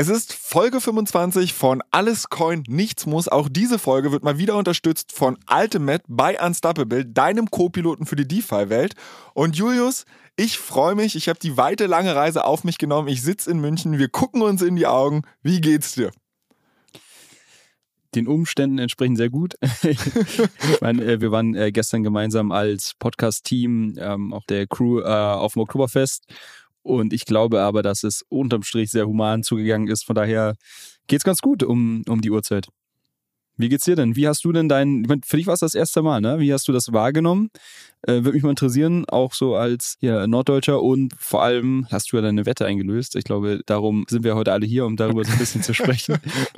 Es ist Folge 25 von Alles Coin, Nichts Muss. Auch diese Folge wird mal wieder unterstützt von Ultimate bei Unstoppable, deinem Co-Piloten für die DeFi-Welt. Und Julius, ich freue mich. Ich habe die weite, lange Reise auf mich genommen. Ich sitze in München. Wir gucken uns in die Augen. Wie geht's dir? den Umständen entsprechend sehr gut. ich meine, äh, wir waren äh, gestern gemeinsam als Podcast-Team ähm, auf der Crew äh, auf dem Oktoberfest und ich glaube aber, dass es unterm Strich sehr human zugegangen ist. Von daher geht es ganz gut um, um die Uhrzeit. Wie geht's dir denn? Wie hast du denn dein, für dich war es das erste Mal, ne? Wie hast du das wahrgenommen? Äh, Würde mich mal interessieren, auch so als ja, Norddeutscher und vor allem hast du ja deine Wette eingelöst. Ich glaube, darum sind wir heute alle hier, um darüber so ein bisschen zu sprechen.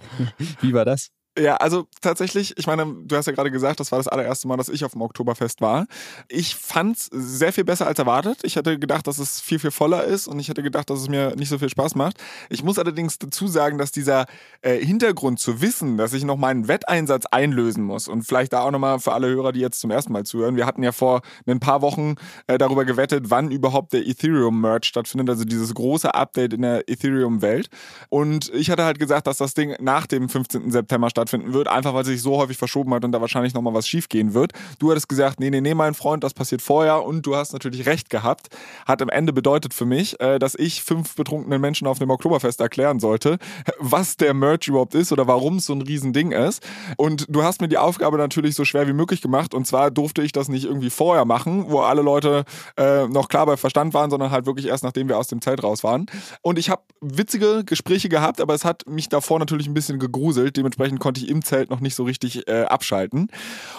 Wie war das? Ja, also tatsächlich, ich meine, du hast ja gerade gesagt, das war das allererste Mal, dass ich auf dem Oktoberfest war. Ich fand's sehr viel besser als erwartet. Ich hätte gedacht, dass es viel, viel voller ist und ich hätte gedacht, dass es mir nicht so viel Spaß macht. Ich muss allerdings dazu sagen, dass dieser äh, Hintergrund zu wissen, dass ich noch meinen Wetteinsatz einlösen muss und vielleicht da auch nochmal für alle Hörer, die jetzt zum ersten Mal zuhören. Wir hatten ja vor ein paar Wochen äh, darüber gewettet, wann überhaupt der Ethereum-Merge stattfindet, also dieses große Update in der Ethereum-Welt. Und ich hatte halt gesagt, dass das Ding nach dem 15. September stattfindet stattfinden wird, einfach weil es sich so häufig verschoben hat und da wahrscheinlich nochmal was schief gehen wird. Du hattest gesagt, nee, nee, nee, mein Freund, das passiert vorher und du hast natürlich recht gehabt. Hat am Ende bedeutet für mich, äh, dass ich fünf betrunkenen Menschen auf dem Oktoberfest erklären sollte, was der Merch überhaupt ist oder warum es so ein Riesending ist. Und du hast mir die Aufgabe natürlich so schwer wie möglich gemacht und zwar durfte ich das nicht irgendwie vorher machen, wo alle Leute äh, noch klar bei Verstand waren, sondern halt wirklich erst nachdem wir aus dem Zelt raus waren. Und ich habe witzige Gespräche gehabt, aber es hat mich davor natürlich ein bisschen gegruselt. Dementsprechend konnte ich im Zelt noch nicht so richtig äh, abschalten.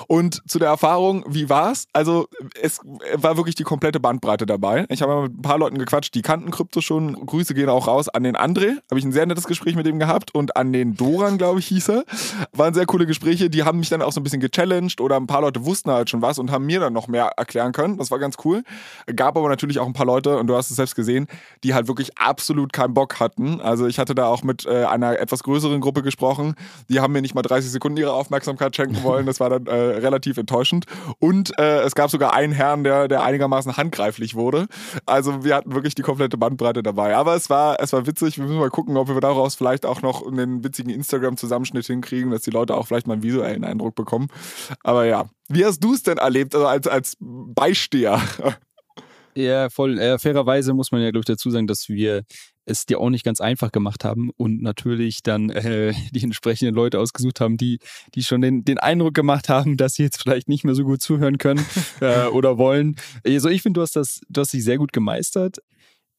Und zu der Erfahrung, wie war's? Also es war wirklich die komplette Bandbreite dabei. Ich habe mit ein paar Leuten gequatscht, die kannten Krypto schon. Grüße gehen auch raus an den André. Habe ich ein sehr nettes Gespräch mit ihm gehabt. Und an den Doran, glaube ich, hieß er. Waren sehr coole Gespräche. Die haben mich dann auch so ein bisschen gechallenged oder ein paar Leute wussten halt schon was und haben mir dann noch mehr erklären können. Das war ganz cool. Gab aber natürlich auch ein paar Leute, und du hast es selbst gesehen, die halt wirklich absolut keinen Bock hatten. Also ich hatte da auch mit äh, einer etwas größeren Gruppe gesprochen. Die haben mir nicht mal 30 Sekunden ihre Aufmerksamkeit schenken wollen. Das war dann äh, relativ enttäuschend. Und äh, es gab sogar einen Herrn, der, der einigermaßen handgreiflich wurde. Also wir hatten wirklich die komplette Bandbreite dabei. Aber es war, es war witzig. Wir müssen mal gucken, ob wir daraus vielleicht auch noch einen witzigen Instagram-Zusammenschnitt hinkriegen, dass die Leute auch vielleicht mal einen visuellen Eindruck bekommen. Aber ja, wie hast du es denn erlebt, also als, als Beisteher? Ja, voll. Äh, fairerweise muss man ja, glaube ich, dazu sagen, dass wir es dir auch nicht ganz einfach gemacht haben und natürlich dann äh, die entsprechenden Leute ausgesucht haben, die, die schon den, den Eindruck gemacht haben, dass sie jetzt vielleicht nicht mehr so gut zuhören können äh, oder wollen. Also ich finde, du hast das, du hast dich sehr gut gemeistert.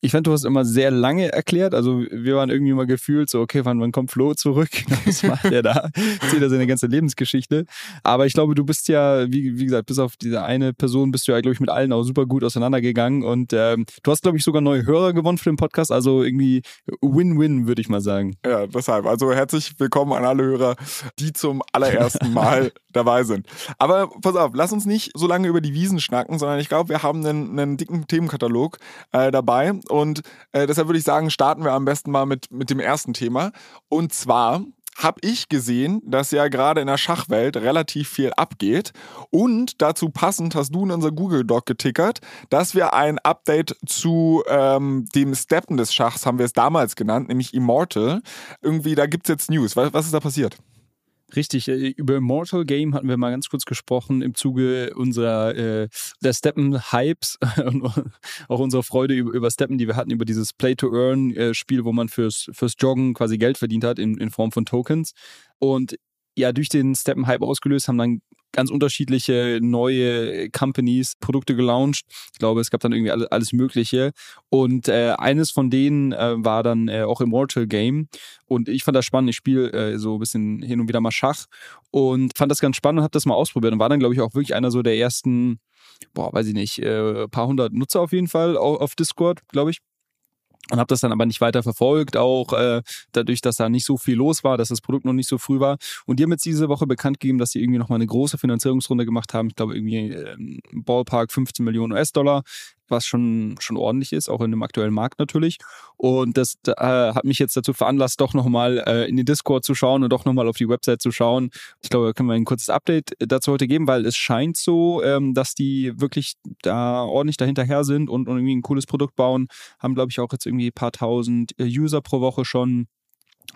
Ich fand, du hast immer sehr lange erklärt. Also wir waren irgendwie mal gefühlt so, okay, wann, wann kommt Flo zurück? Was macht er da? Erzählt er seine ganze Lebensgeschichte. Aber ich glaube, du bist ja, wie, wie gesagt, bis auf diese eine Person bist du ja, glaube ich, mit allen auch super gut auseinandergegangen. Und ähm, du hast, glaube ich, sogar neue Hörer gewonnen für den Podcast. Also irgendwie Win-Win, würde ich mal sagen. Ja, deshalb. Also herzlich willkommen an alle Hörer, die zum allerersten Mal dabei sind. Aber pass auf, lass uns nicht so lange über die Wiesen schnacken, sondern ich glaube, wir haben einen, einen dicken Themenkatalog äh, dabei und äh, deshalb würde ich sagen, starten wir am besten mal mit, mit dem ersten Thema. Und zwar habe ich gesehen, dass ja gerade in der Schachwelt relativ viel abgeht. Und dazu passend hast du in unser Google Doc getickert, dass wir ein Update zu ähm, dem Steppen des Schachs, haben wir es damals genannt, nämlich Immortal. Irgendwie, da gibt es jetzt News. Was, was ist da passiert? Richtig, äh, über Immortal Game hatten wir mal ganz kurz gesprochen im Zuge unserer äh, der Steppen-Hypes und auch unserer Freude über, über Steppen, die wir hatten, über dieses Play-to-Earn-Spiel, wo man fürs, fürs Joggen quasi Geld verdient hat in, in Form von Tokens. Und ja, durch den Steppen-Hype ausgelöst haben dann ganz unterschiedliche neue Companies Produkte gelauncht. Ich glaube, es gab dann irgendwie alles, Mögliche. Und äh, eines von denen äh, war dann äh, auch Immortal Game. Und ich fand das spannend. Ich spiele äh, so ein bisschen hin und wieder mal Schach und fand das ganz spannend und habe das mal ausprobiert und war dann, glaube ich, auch wirklich einer so der ersten boah, weiß ich nicht, äh, paar hundert Nutzer auf jeden Fall auf Discord, glaube ich und habe das dann aber nicht weiter verfolgt, auch äh, dadurch, dass da nicht so viel los war, dass das Produkt noch nicht so früh war. Und die haben jetzt diese Woche bekannt gegeben, dass sie irgendwie nochmal eine große Finanzierungsrunde gemacht haben. Ich glaube irgendwie äh, Ballpark 15 Millionen US-Dollar was schon, schon ordentlich ist, auch in dem aktuellen Markt natürlich. Und das äh, hat mich jetzt dazu veranlasst, doch nochmal äh, in den Discord zu schauen und doch nochmal auf die Website zu schauen. Ich glaube, da können wir ein kurzes Update dazu heute geben, weil es scheint so, ähm, dass die wirklich da ordentlich dahinterher sind und, und irgendwie ein cooles Produkt bauen. Haben, glaube ich, auch jetzt irgendwie ein paar tausend äh, User pro Woche schon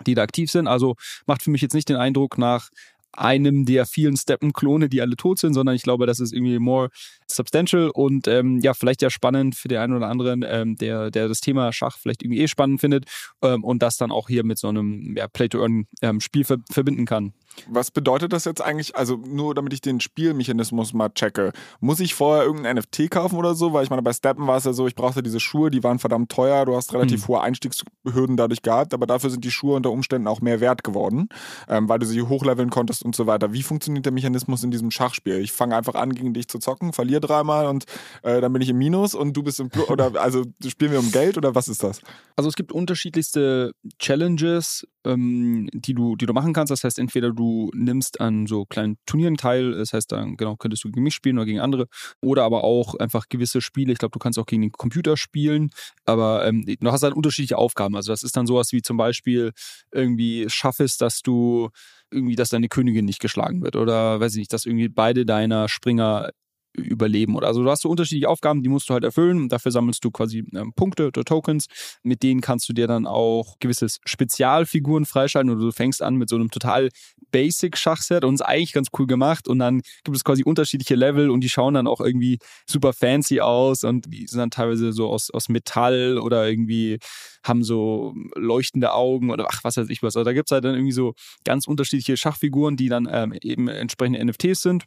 die da aktiv sind. Also macht für mich jetzt nicht den Eindruck nach einem der vielen Steppen-Klone, die alle tot sind, sondern ich glaube, das ist irgendwie more substantial und ähm, ja, vielleicht ja spannend für den einen oder anderen, ähm, der, der das Thema Schach vielleicht irgendwie eh spannend findet ähm, und das dann auch hier mit so einem ja, Play-to-Earn-Spiel ähm, ver verbinden kann. Was bedeutet das jetzt eigentlich? Also nur damit ich den Spielmechanismus mal checke. Muss ich vorher irgendein NFT kaufen oder so? Weil ich meine, bei Steppen war es ja so, ich brauchte diese Schuhe, die waren verdammt teuer, du hast relativ mhm. hohe Einstiegshürden dadurch gehabt, aber dafür sind die Schuhe unter Umständen auch mehr wert geworden, ähm, weil du sie hochleveln konntest und so weiter. Wie funktioniert der Mechanismus in diesem Schachspiel? Ich fange einfach an, gegen dich zu zocken, verliere dreimal und äh, dann bin ich im Minus und du bist im Plus. oder also spielen wir um Geld oder was ist das? Also es gibt unterschiedlichste Challenges, ähm, die, du, die du machen kannst. Das heißt, entweder du nimmst an so kleinen Turnieren teil, das heißt, dann genau könntest du gegen mich spielen oder gegen andere, oder aber auch einfach gewisse Spiele. Ich glaube, du kannst auch gegen den Computer spielen, aber ähm, du hast halt unterschiedliche Aufgaben. Also das ist dann sowas wie zum Beispiel irgendwie schaffest, dass du irgendwie, dass deine Königin nicht geschlagen wird oder weiß ich nicht, dass irgendwie beide deiner Springer überleben oder also du hast so unterschiedliche Aufgaben, die musst du halt erfüllen dafür sammelst du quasi ähm, Punkte oder Tokens, mit denen kannst du dir dann auch gewisse Spezialfiguren freischalten oder du fängst an mit so einem total Basic Schachset und ist eigentlich ganz cool gemacht und dann gibt es quasi unterschiedliche Level und die schauen dann auch irgendwie super fancy aus und die sind dann teilweise so aus, aus Metall oder irgendwie haben so leuchtende Augen oder ach was weiß ich was. Also da gibt es halt dann irgendwie so ganz unterschiedliche Schachfiguren, die dann ähm, eben entsprechende NFTs sind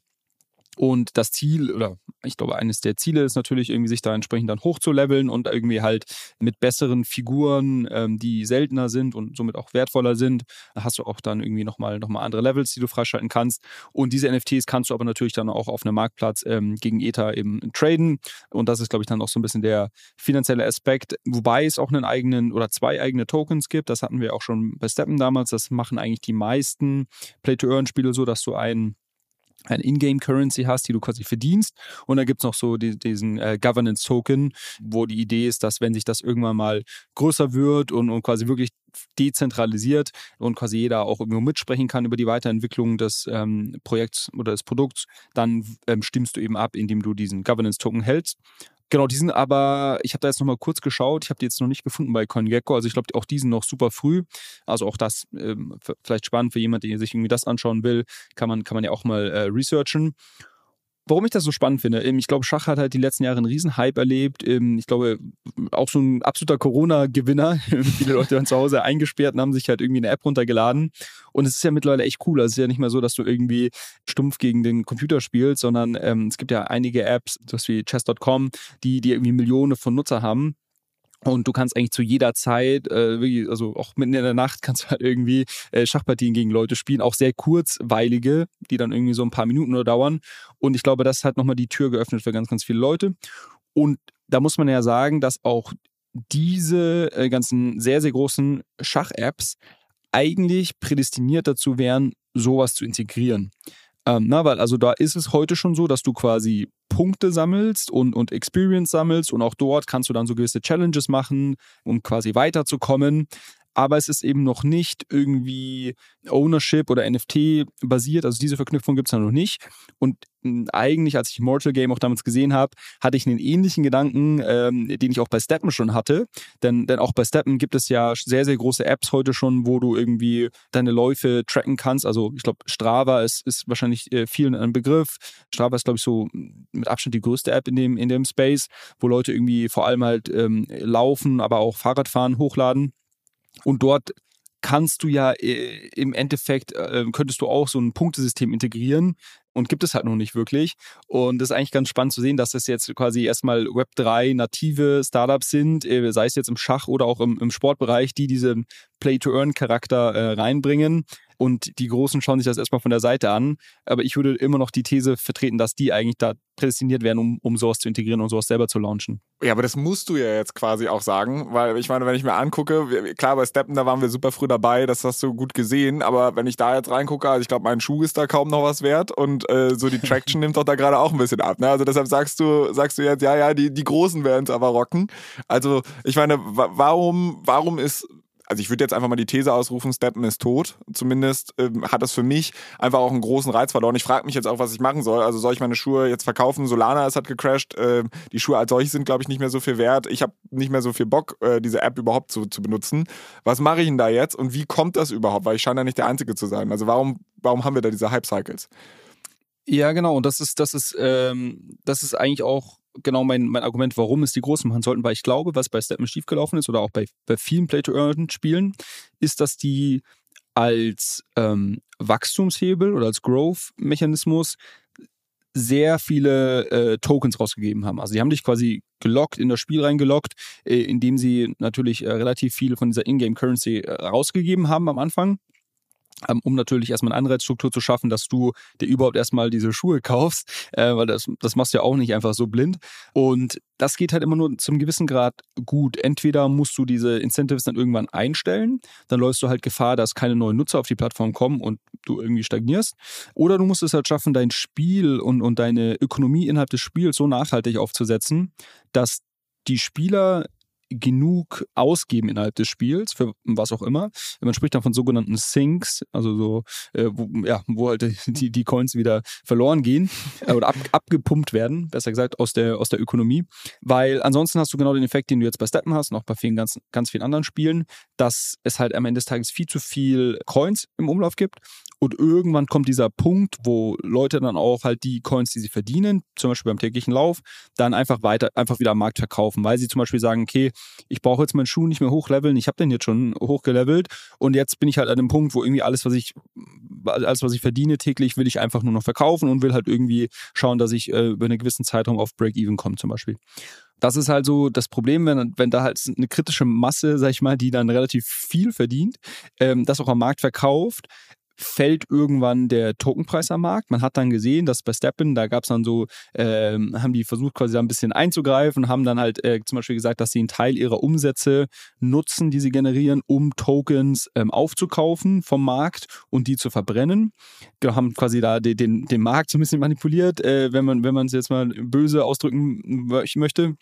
und das Ziel, oder ich glaube, eines der Ziele ist natürlich irgendwie, sich da entsprechend dann hochzuleveln und irgendwie halt mit besseren Figuren, ähm, die seltener sind und somit auch wertvoller sind, hast du auch dann irgendwie nochmal noch mal andere Levels, die du freischalten kannst. Und diese NFTs kannst du aber natürlich dann auch auf einem Marktplatz ähm, gegen Ether eben traden. Und das ist, glaube ich, dann auch so ein bisschen der finanzielle Aspekt. Wobei es auch einen eigenen oder zwei eigene Tokens gibt. Das hatten wir auch schon bei Steppen damals. Das machen eigentlich die meisten Play-to-Earn-Spiele so, dass du einen ein Ingame-Currency hast, die du quasi verdienst. Und dann gibt es noch so die, diesen äh, Governance-Token, wo die Idee ist, dass wenn sich das irgendwann mal größer wird und, und quasi wirklich dezentralisiert und quasi jeder auch irgendwo mitsprechen kann über die Weiterentwicklung des ähm, Projekts oder des Produkts, dann ähm, stimmst du eben ab, indem du diesen Governance-Token hältst. Genau, die sind aber, ich habe da jetzt nochmal kurz geschaut, ich habe die jetzt noch nicht gefunden bei CoinGecko, also ich glaube, auch die sind noch super früh. Also auch das ähm, vielleicht spannend für jemanden, der sich irgendwie das anschauen will, kann man, kann man ja auch mal äh, researchen. Warum ich das so spannend finde, ähm, ich glaube, Schach hat halt die letzten Jahre einen Riesenhype erlebt. Ähm, ich glaube, auch so ein absoluter Corona-Gewinner. Viele Leute waren zu Hause eingesperrt und haben sich halt irgendwie eine App runtergeladen. Und es ist ja mittlerweile echt cool. Also es ist ja nicht mehr so, dass du irgendwie stumpf gegen den Computer spielst, sondern ähm, es gibt ja einige Apps, sowas wie chess.com, die, die irgendwie Millionen von Nutzer haben und du kannst eigentlich zu jeder Zeit, äh, also auch mitten in der Nacht, kannst du halt irgendwie äh, Schachpartien gegen Leute spielen, auch sehr kurzweilige, die dann irgendwie so ein paar Minuten nur dauern. Und ich glaube, das hat nochmal die Tür geöffnet für ganz, ganz viele Leute. Und da muss man ja sagen, dass auch diese äh, ganzen sehr, sehr großen Schach-Apps eigentlich prädestiniert dazu wären, sowas zu integrieren. Ähm, na, weil also da ist es heute schon so, dass du quasi Punkte sammelst und, und Experience sammelst und auch dort kannst du dann so gewisse Challenges machen, um quasi weiterzukommen aber es ist eben noch nicht irgendwie Ownership oder NFT basiert. Also diese Verknüpfung gibt es noch nicht. Und hm, eigentlich, als ich Mortal Game auch damals gesehen habe, hatte ich einen ähnlichen Gedanken, ähm, den ich auch bei Steppen schon hatte. Denn, denn auch bei Steppen gibt es ja sehr, sehr große Apps heute schon, wo du irgendwie deine Läufe tracken kannst. Also ich glaube, Strava ist, ist wahrscheinlich äh, vielen ein Begriff. Strava ist, glaube ich, so mit Abstand die größte App in dem, in dem Space, wo Leute irgendwie vor allem halt ähm, laufen, aber auch Fahrradfahren hochladen. Und dort kannst du ja äh, im Endeffekt, äh, könntest du auch so ein Punktesystem integrieren und gibt es halt noch nicht wirklich. Und das ist eigentlich ganz spannend zu sehen, dass das jetzt quasi erstmal Web3 native Startups sind, äh, sei es jetzt im Schach oder auch im, im Sportbereich, die diesen Play-to-Earn-Charakter äh, reinbringen. Und die Großen schauen sich das erstmal von der Seite an. Aber ich würde immer noch die These vertreten, dass die eigentlich da prädestiniert werden, um, um sowas zu integrieren und sowas selber zu launchen. Ja, aber das musst du ja jetzt quasi auch sagen, weil ich meine, wenn ich mir angucke, klar, bei Steppen, da waren wir super früh dabei, das hast du gut gesehen, aber wenn ich da jetzt reingucke, also ich glaube, mein Schuh ist da kaum noch was wert und äh, so die Traction nimmt doch da gerade auch ein bisschen ab. Ne? Also deshalb sagst du, sagst du jetzt, ja, ja, die, die Großen werden es aber rocken. Also ich meine, warum, warum ist also ich würde jetzt einfach mal die These ausrufen, Steppen ist tot. Zumindest ähm, hat das für mich einfach auch einen großen Reiz verloren. Ich frage mich jetzt auch, was ich machen soll. Also soll ich meine Schuhe jetzt verkaufen? Solana ist hat gecrashed. Äh, die Schuhe als solche sind, glaube ich, nicht mehr so viel wert. Ich habe nicht mehr so viel Bock, äh, diese App überhaupt zu, zu benutzen. Was mache ich denn da jetzt und wie kommt das überhaupt? Weil ich scheine ja nicht der Einzige zu sein. Also warum, warum haben wir da diese Hype-Cycles? Ja, genau. Und das ist, das ist, ähm, das ist eigentlich auch genau mein, mein Argument, warum es die Großen machen sollten, weil ich glaube, was bei Stepman schiefgelaufen ist oder auch bei, bei vielen Play-to-Earn-Spielen, ist, dass die als ähm, Wachstumshebel oder als Growth-Mechanismus sehr viele äh, Tokens rausgegeben haben. Also die haben dich quasi gelockt, in das Spiel reingelockt, äh, indem sie natürlich äh, relativ viel von dieser Ingame-Currency äh, rausgegeben haben am Anfang. Ähm, um natürlich erstmal eine Anreizstruktur zu schaffen, dass du dir überhaupt erstmal diese Schuhe kaufst, äh, weil das, das machst du ja auch nicht einfach so blind. Und das geht halt immer nur zum gewissen Grad gut. Entweder musst du diese Incentives dann irgendwann einstellen, dann läufst du halt Gefahr, dass keine neuen Nutzer auf die Plattform kommen und du irgendwie stagnierst. Oder du musst es halt schaffen, dein Spiel und, und deine Ökonomie innerhalb des Spiels so nachhaltig aufzusetzen, dass die Spieler genug ausgeben innerhalb des Spiels, für was auch immer. Man spricht dann von sogenannten Sinks, also so, äh, wo, ja, wo halt die, die Coins wieder verloren gehen äh, oder ab, abgepumpt werden, besser gesagt, aus der, aus der Ökonomie. Weil ansonsten hast du genau den Effekt, den du jetzt bei Steppen hast und auch bei vielen ganz, ganz vielen anderen Spielen, dass es halt am Ende des Tages viel zu viel Coins im Umlauf gibt und irgendwann kommt dieser Punkt, wo Leute dann auch halt die Coins, die sie verdienen, zum Beispiel beim täglichen Lauf, dann einfach weiter, einfach wieder am Markt verkaufen, weil sie zum Beispiel sagen, okay, ich brauche jetzt meinen Schuh nicht mehr hochleveln, ich habe den jetzt schon hochgelevelt und jetzt bin ich halt an dem Punkt, wo irgendwie alles, was ich, alles, was ich verdiene täglich, will ich einfach nur noch verkaufen und will halt irgendwie schauen, dass ich äh, über einen gewissen Zeitraum auf Break-Even komme zum Beispiel. Das ist halt so das Problem, wenn, wenn da halt eine kritische Masse, sag ich mal, die dann relativ viel verdient, ähm, das auch am Markt verkauft, fällt irgendwann der Tokenpreis am Markt. Man hat dann gesehen, dass bei Steppen, da gab es dann so, äh, haben die versucht quasi da ein bisschen einzugreifen, haben dann halt äh, zum Beispiel gesagt, dass sie einen Teil ihrer Umsätze nutzen, die sie generieren, um Tokens ähm, aufzukaufen vom Markt und die zu verbrennen. Genau, haben quasi da den, den, den Markt so ein bisschen manipuliert, äh, wenn man es jetzt mal böse ausdrücken möchte.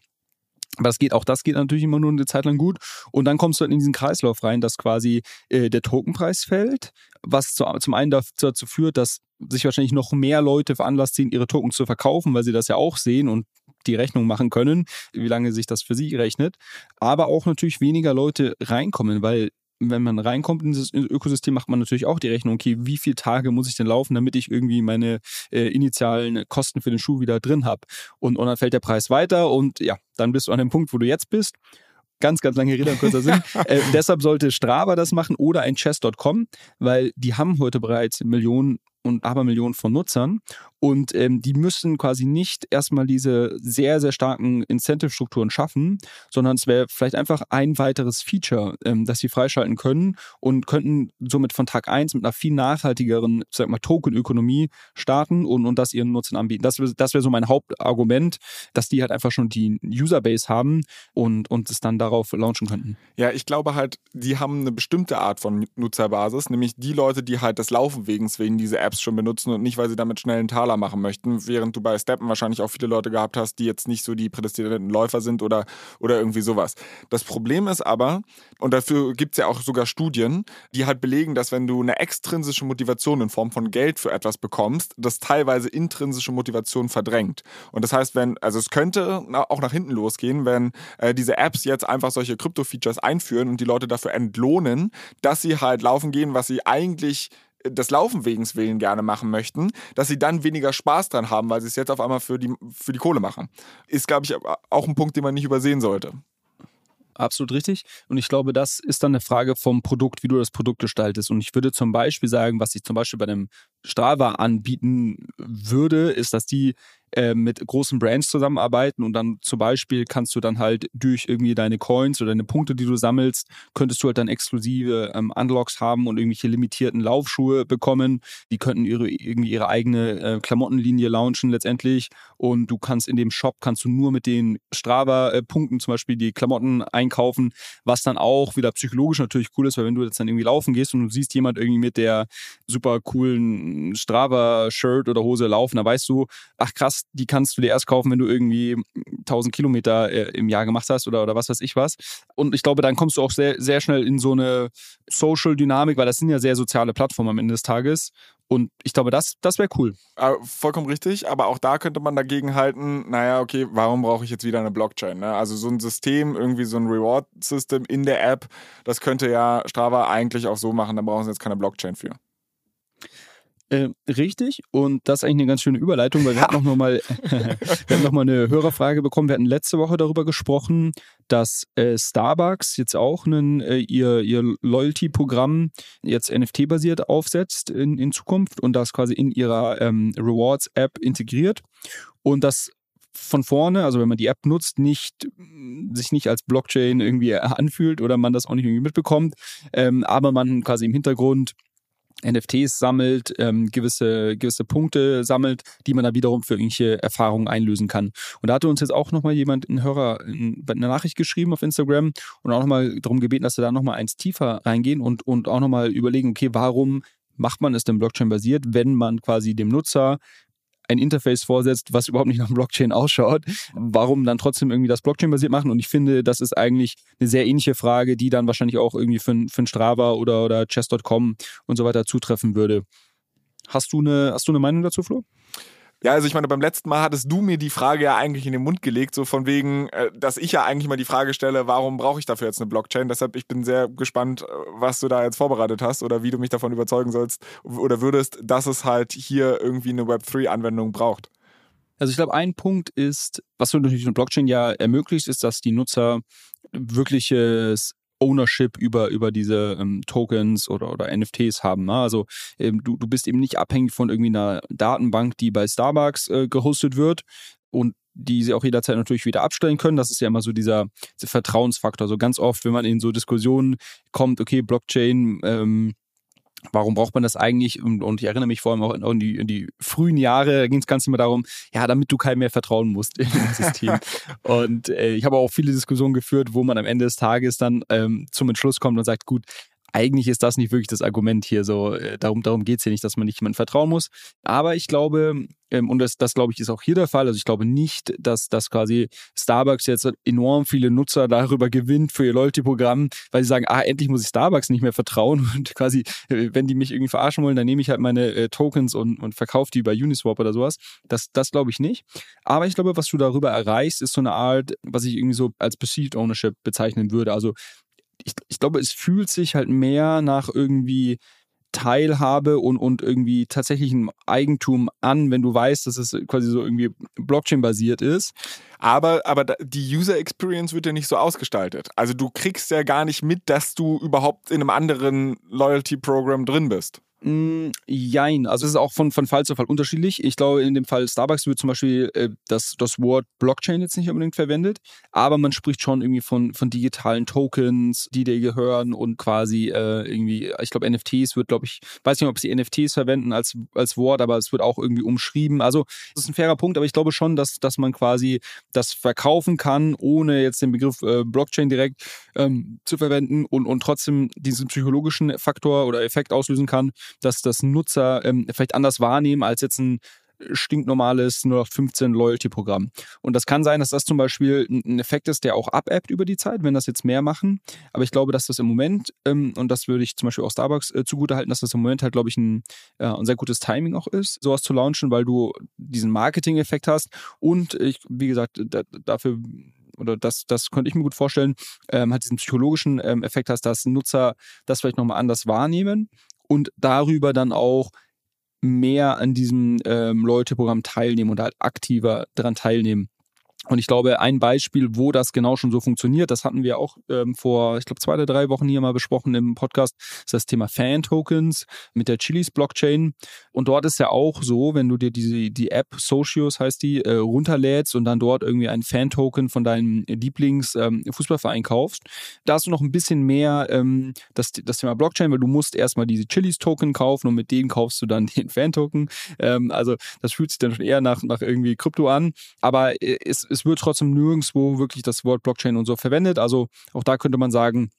Aber das geht, auch das geht natürlich immer nur eine Zeit lang gut. Und dann kommst du halt in diesen Kreislauf rein, dass quasi äh, der Tokenpreis fällt, was zu, zum einen dazu führt, dass sich wahrscheinlich noch mehr Leute veranlasst sehen, ihre Tokens zu verkaufen, weil sie das ja auch sehen und die Rechnung machen können, wie lange sich das für sie rechnet. Aber auch natürlich weniger Leute reinkommen, weil wenn man reinkommt in dieses Ökosystem, macht man natürlich auch die Rechnung, okay, wie viele Tage muss ich denn laufen, damit ich irgendwie meine äh, initialen Kosten für den Schuh wieder drin habe. Und, und dann fällt der Preis weiter und ja, dann bist du an dem Punkt, wo du jetzt bist. Ganz, ganz lange Rede und kurzer Sinn. äh, deshalb sollte Strava das machen oder ein Chess.com, weil die haben heute bereits Millionen und Abermillionen von Nutzern und ähm, die müssen quasi nicht erstmal diese sehr, sehr starken Incentive-Strukturen schaffen, sondern es wäre vielleicht einfach ein weiteres Feature, ähm, das sie freischalten können und könnten somit von Tag 1 mit einer viel nachhaltigeren, sag mal, Token-Ökonomie starten und, und das ihren Nutzern anbieten. Das, das wäre so mein Hauptargument, dass die halt einfach schon die Userbase haben und, und es dann darauf launchen könnten. Ja, ich glaube halt, die haben eine bestimmte Art von Nutzerbasis, nämlich die Leute, die halt das Laufen wegen, wegen diese Apps schon benutzen und nicht, weil sie damit schnell einen Taler Taler machen möchten, während du bei Steppen wahrscheinlich auch viele Leute gehabt hast, die jetzt nicht so die prädestinierten Läufer sind oder, oder irgendwie sowas. Das Problem ist aber, und dafür gibt es ja auch sogar Studien, die halt belegen, dass wenn du eine extrinsische Motivation in Form von Geld für etwas bekommst, das teilweise intrinsische Motivation verdrängt. Und das heißt, wenn, also es könnte auch nach hinten losgehen, wenn äh, diese Apps jetzt einfach solche Krypto-Features einführen und die Leute dafür entlohnen, dass sie halt laufen gehen, was sie eigentlich das Laufen wegens Willen gerne machen möchten, dass sie dann weniger Spaß dran haben, weil sie es jetzt auf einmal für die, für die Kohle machen. Ist, glaube ich, auch ein Punkt, den man nicht übersehen sollte. Absolut richtig. Und ich glaube, das ist dann eine Frage vom Produkt, wie du das Produkt gestaltest. Und ich würde zum Beispiel sagen, was ich zum Beispiel bei einem Strava anbieten würde, ist, dass die äh, mit großen Brands zusammenarbeiten und dann zum Beispiel kannst du dann halt durch irgendwie deine Coins oder deine Punkte, die du sammelst, könntest du halt dann exklusive ähm, Unlocks haben und irgendwelche limitierten Laufschuhe bekommen. Die könnten ihre, irgendwie ihre eigene äh, Klamottenlinie launchen letztendlich und du kannst in dem Shop kannst du nur mit den Strava-Punkten äh, zum Beispiel die Klamotten einkaufen, was dann auch wieder psychologisch natürlich cool ist, weil wenn du jetzt dann irgendwie laufen gehst und du siehst jemand irgendwie mit der super coolen Strava-Shirt oder Hose laufen, da weißt du, ach krass, die kannst du dir erst kaufen, wenn du irgendwie 1000 Kilometer äh, im Jahr gemacht hast oder, oder was weiß ich was. Und ich glaube, dann kommst du auch sehr, sehr schnell in so eine Social-Dynamik, weil das sind ja sehr soziale Plattformen am Ende des Tages. Und ich glaube, das, das wäre cool. Äh, vollkommen richtig, aber auch da könnte man dagegen halten, naja, okay, warum brauche ich jetzt wieder eine Blockchain? Ne? Also so ein System, irgendwie so ein Reward-System in der App, das könnte ja Strava eigentlich auch so machen, da brauchen sie jetzt keine Blockchain für. Äh, richtig, und das ist eigentlich eine ganz schöne Überleitung, weil wir hatten noch mal, wir hatten noch mal eine Hörerfrage bekommen. Wir hatten letzte Woche darüber gesprochen, dass äh, Starbucks jetzt auch einen, äh, ihr, ihr Loyalty-Programm jetzt NFT-basiert aufsetzt in, in Zukunft und das quasi in ihrer ähm, Rewards-App integriert. Und das von vorne, also wenn man die App nutzt, nicht sich nicht als Blockchain irgendwie anfühlt oder man das auch nicht irgendwie mitbekommt, ähm, aber man quasi im Hintergrund NFTs sammelt, ähm, gewisse, gewisse Punkte sammelt, die man dann wiederum für irgendwelche Erfahrungen einlösen kann. Und da hatte uns jetzt auch nochmal jemand, ein Hörer, in, eine Nachricht geschrieben auf Instagram und auch nochmal darum gebeten, dass wir da nochmal eins tiefer reingehen und, und auch nochmal überlegen, okay, warum macht man es denn Blockchain-basiert, wenn man quasi dem Nutzer ein Interface vorsetzt, was überhaupt nicht nach Blockchain ausschaut, warum dann trotzdem irgendwie das Blockchain-basiert machen? Und ich finde, das ist eigentlich eine sehr ähnliche Frage, die dann wahrscheinlich auch irgendwie für, für Strava oder, oder Chess.com und so weiter zutreffen würde. Hast du eine, hast du eine Meinung dazu, Flo? Ja, also ich meine, beim letzten Mal hattest du mir die Frage ja eigentlich in den Mund gelegt, so von wegen, äh, dass ich ja eigentlich mal die Frage stelle, warum brauche ich dafür jetzt eine Blockchain? Deshalb, ich bin sehr gespannt, äh, was du da jetzt vorbereitet hast oder wie du mich davon überzeugen sollst oder würdest, dass es halt hier irgendwie eine Web3-Anwendung braucht. Also ich glaube, ein Punkt ist, was du natürlich eine Blockchain ja ermöglicht, ist, dass die Nutzer wirkliches Ownership über, über diese ähm, Tokens oder, oder NFTs haben. Ne? Also ähm, du, du bist eben nicht abhängig von irgendwie einer Datenbank, die bei Starbucks äh, gehostet wird und die sie auch jederzeit natürlich wieder abstellen können. Das ist ja immer so dieser, dieser Vertrauensfaktor. So ganz oft, wenn man in so Diskussionen kommt, okay, Blockchain, ähm, Warum braucht man das eigentlich? Und, und ich erinnere mich vor allem auch in, die, in die frühen Jahre, da ging es ganz immer darum, ja, damit du keinem mehr vertrauen musst im System. und äh, ich habe auch viele Diskussionen geführt, wo man am Ende des Tages dann ähm, zum Entschluss kommt und sagt, gut, eigentlich ist das nicht wirklich das Argument hier. So, äh, darum, darum geht es hier nicht, dass man nicht jemandem vertrauen muss. Aber ich glaube, ähm, und das, das glaube ich, ist auch hier der Fall. Also ich glaube nicht, dass, dass quasi Starbucks jetzt enorm viele Nutzer darüber gewinnt für ihr Loyalty-Programm, weil sie sagen, ah, endlich muss ich Starbucks nicht mehr vertrauen. Und quasi, äh, wenn die mich irgendwie verarschen wollen, dann nehme ich halt meine äh, Tokens und, und verkaufe die bei Uniswap oder sowas. Das, das glaube ich nicht. Aber ich glaube, was du darüber erreichst, ist so eine Art, was ich irgendwie so als Perceived Ownership bezeichnen würde. Also ich, ich glaube, es fühlt sich halt mehr nach irgendwie Teilhabe und, und irgendwie tatsächlichem Eigentum an, wenn du weißt, dass es quasi so irgendwie Blockchain-basiert ist. Aber, aber die User Experience wird ja nicht so ausgestaltet. Also du kriegst ja gar nicht mit, dass du überhaupt in einem anderen Loyalty-Programm drin bist. Mm, jein, also es ist auch von, von Fall zu Fall unterschiedlich. Ich glaube, in dem Fall Starbucks wird zum Beispiel äh, das, das Wort Blockchain jetzt nicht unbedingt verwendet, aber man spricht schon irgendwie von, von digitalen Tokens, die dir gehören und quasi äh, irgendwie, ich glaube, NFTs wird, glaube ich, weiß nicht, ob sie NFTs verwenden als, als Wort, aber es wird auch irgendwie umschrieben. Also, das ist ein fairer Punkt, aber ich glaube schon, dass, dass man quasi das verkaufen kann, ohne jetzt den Begriff äh, Blockchain direkt ähm, zu verwenden und, und trotzdem diesen psychologischen Faktor oder Effekt auslösen kann, dass das Nutzer ähm, vielleicht anders wahrnehmen als jetzt ein stinknormales 0815 Loyalty-Programm. Und das kann sein, dass das zum Beispiel ein Effekt ist, der auch abappt über die Zeit, wenn das jetzt mehr machen. Aber ich glaube, dass das im Moment, ähm, und das würde ich zum Beispiel auch Starbucks äh, zugutehalten, dass das im Moment halt, glaube ich, ein, äh, ein sehr gutes Timing auch ist, sowas zu launchen, weil du diesen Marketing-Effekt hast. Und ich, wie gesagt, da, dafür oder das, das könnte ich mir gut vorstellen, ähm, hat diesen psychologischen ähm, Effekt hast, dass Nutzer das vielleicht nochmal anders wahrnehmen und darüber dann auch mehr an diesem ähm, Loyalty-Programm teilnehmen und halt aktiver daran teilnehmen. Und ich glaube, ein Beispiel, wo das genau schon so funktioniert, das hatten wir auch ähm, vor, ich glaube, zwei oder drei Wochen hier mal besprochen im Podcast, ist das Thema Fan-Tokens mit der Chilis Blockchain. Und dort ist ja auch so, wenn du dir diese, die App Socios heißt die, äh, runterlädst und dann dort irgendwie ein Fan-Token von deinem Lieblings-Fußballverein ähm, kaufst, da hast du noch ein bisschen mehr ähm, das, das Thema Blockchain, weil du musst erstmal diese Chilis-Token kaufen und mit denen kaufst du dann den Fan-Token. Ähm, also das fühlt sich dann schon eher nach, nach irgendwie Krypto an. Aber äh, es, wird trotzdem nirgendwo wirklich das Wort Blockchain und so verwendet. Also auch da könnte man sagen,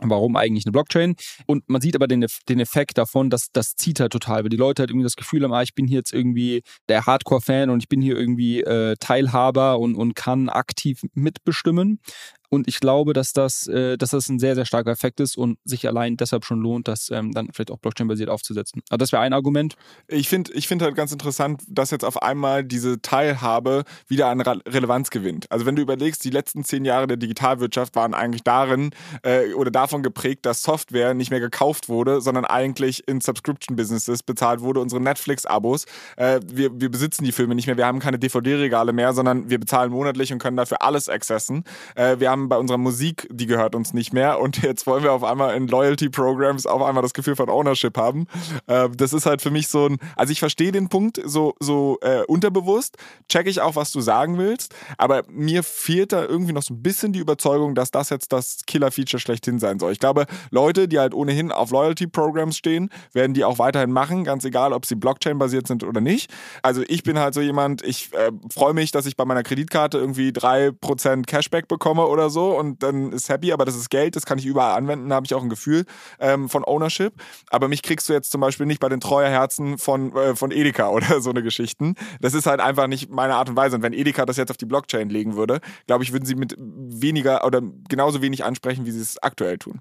Warum eigentlich eine Blockchain? Und man sieht aber den, den Effekt davon, dass das zieht halt total, weil die Leute halt irgendwie das Gefühl haben, ah, ich bin hier jetzt irgendwie der Hardcore-Fan und ich bin hier irgendwie äh, Teilhaber und, und kann aktiv mitbestimmen. Und ich glaube, dass das, äh, dass das ein sehr, sehr starker Effekt ist und sich allein deshalb schon lohnt, das ähm, dann vielleicht auch Blockchain-basiert aufzusetzen. Also das wäre ein Argument. Ich finde ich find halt ganz interessant, dass jetzt auf einmal diese Teilhabe wieder an Re Relevanz gewinnt. Also wenn du überlegst, die letzten zehn Jahre der Digitalwirtschaft waren eigentlich darin äh, oder davon geprägt, dass Software nicht mehr gekauft wurde, sondern eigentlich in Subscription-Businesses bezahlt wurde. Unsere Netflix-Abos, äh, wir, wir besitzen die Filme nicht mehr, wir haben keine DVD-Regale mehr, sondern wir bezahlen monatlich und können dafür alles accessen. Äh, wir haben haben bei unserer Musik, die gehört uns nicht mehr und jetzt wollen wir auf einmal in Loyalty Programs auf einmal das Gefühl von Ownership haben. Äh, das ist halt für mich so ein, also ich verstehe den Punkt so, so äh, unterbewusst, checke ich auch, was du sagen willst, aber mir fehlt da irgendwie noch so ein bisschen die Überzeugung, dass das jetzt das Killer-Feature schlechthin sein soll. Ich glaube, Leute, die halt ohnehin auf Loyalty Programs stehen, werden die auch weiterhin machen, ganz egal, ob sie Blockchain-basiert sind oder nicht. Also ich bin halt so jemand, ich äh, freue mich, dass ich bei meiner Kreditkarte irgendwie 3% Cashback bekomme oder so und dann ist happy, aber das ist Geld, das kann ich überall anwenden, da habe ich auch ein Gefühl ähm, von Ownership. Aber mich kriegst du jetzt zum Beispiel nicht bei den Treuerherzen von, äh, von Edeka oder so eine Geschichten. Das ist halt einfach nicht meine Art und Weise. Und wenn Edeka das jetzt auf die Blockchain legen würde, glaube ich, würden sie mit weniger oder genauso wenig ansprechen, wie sie es aktuell tun.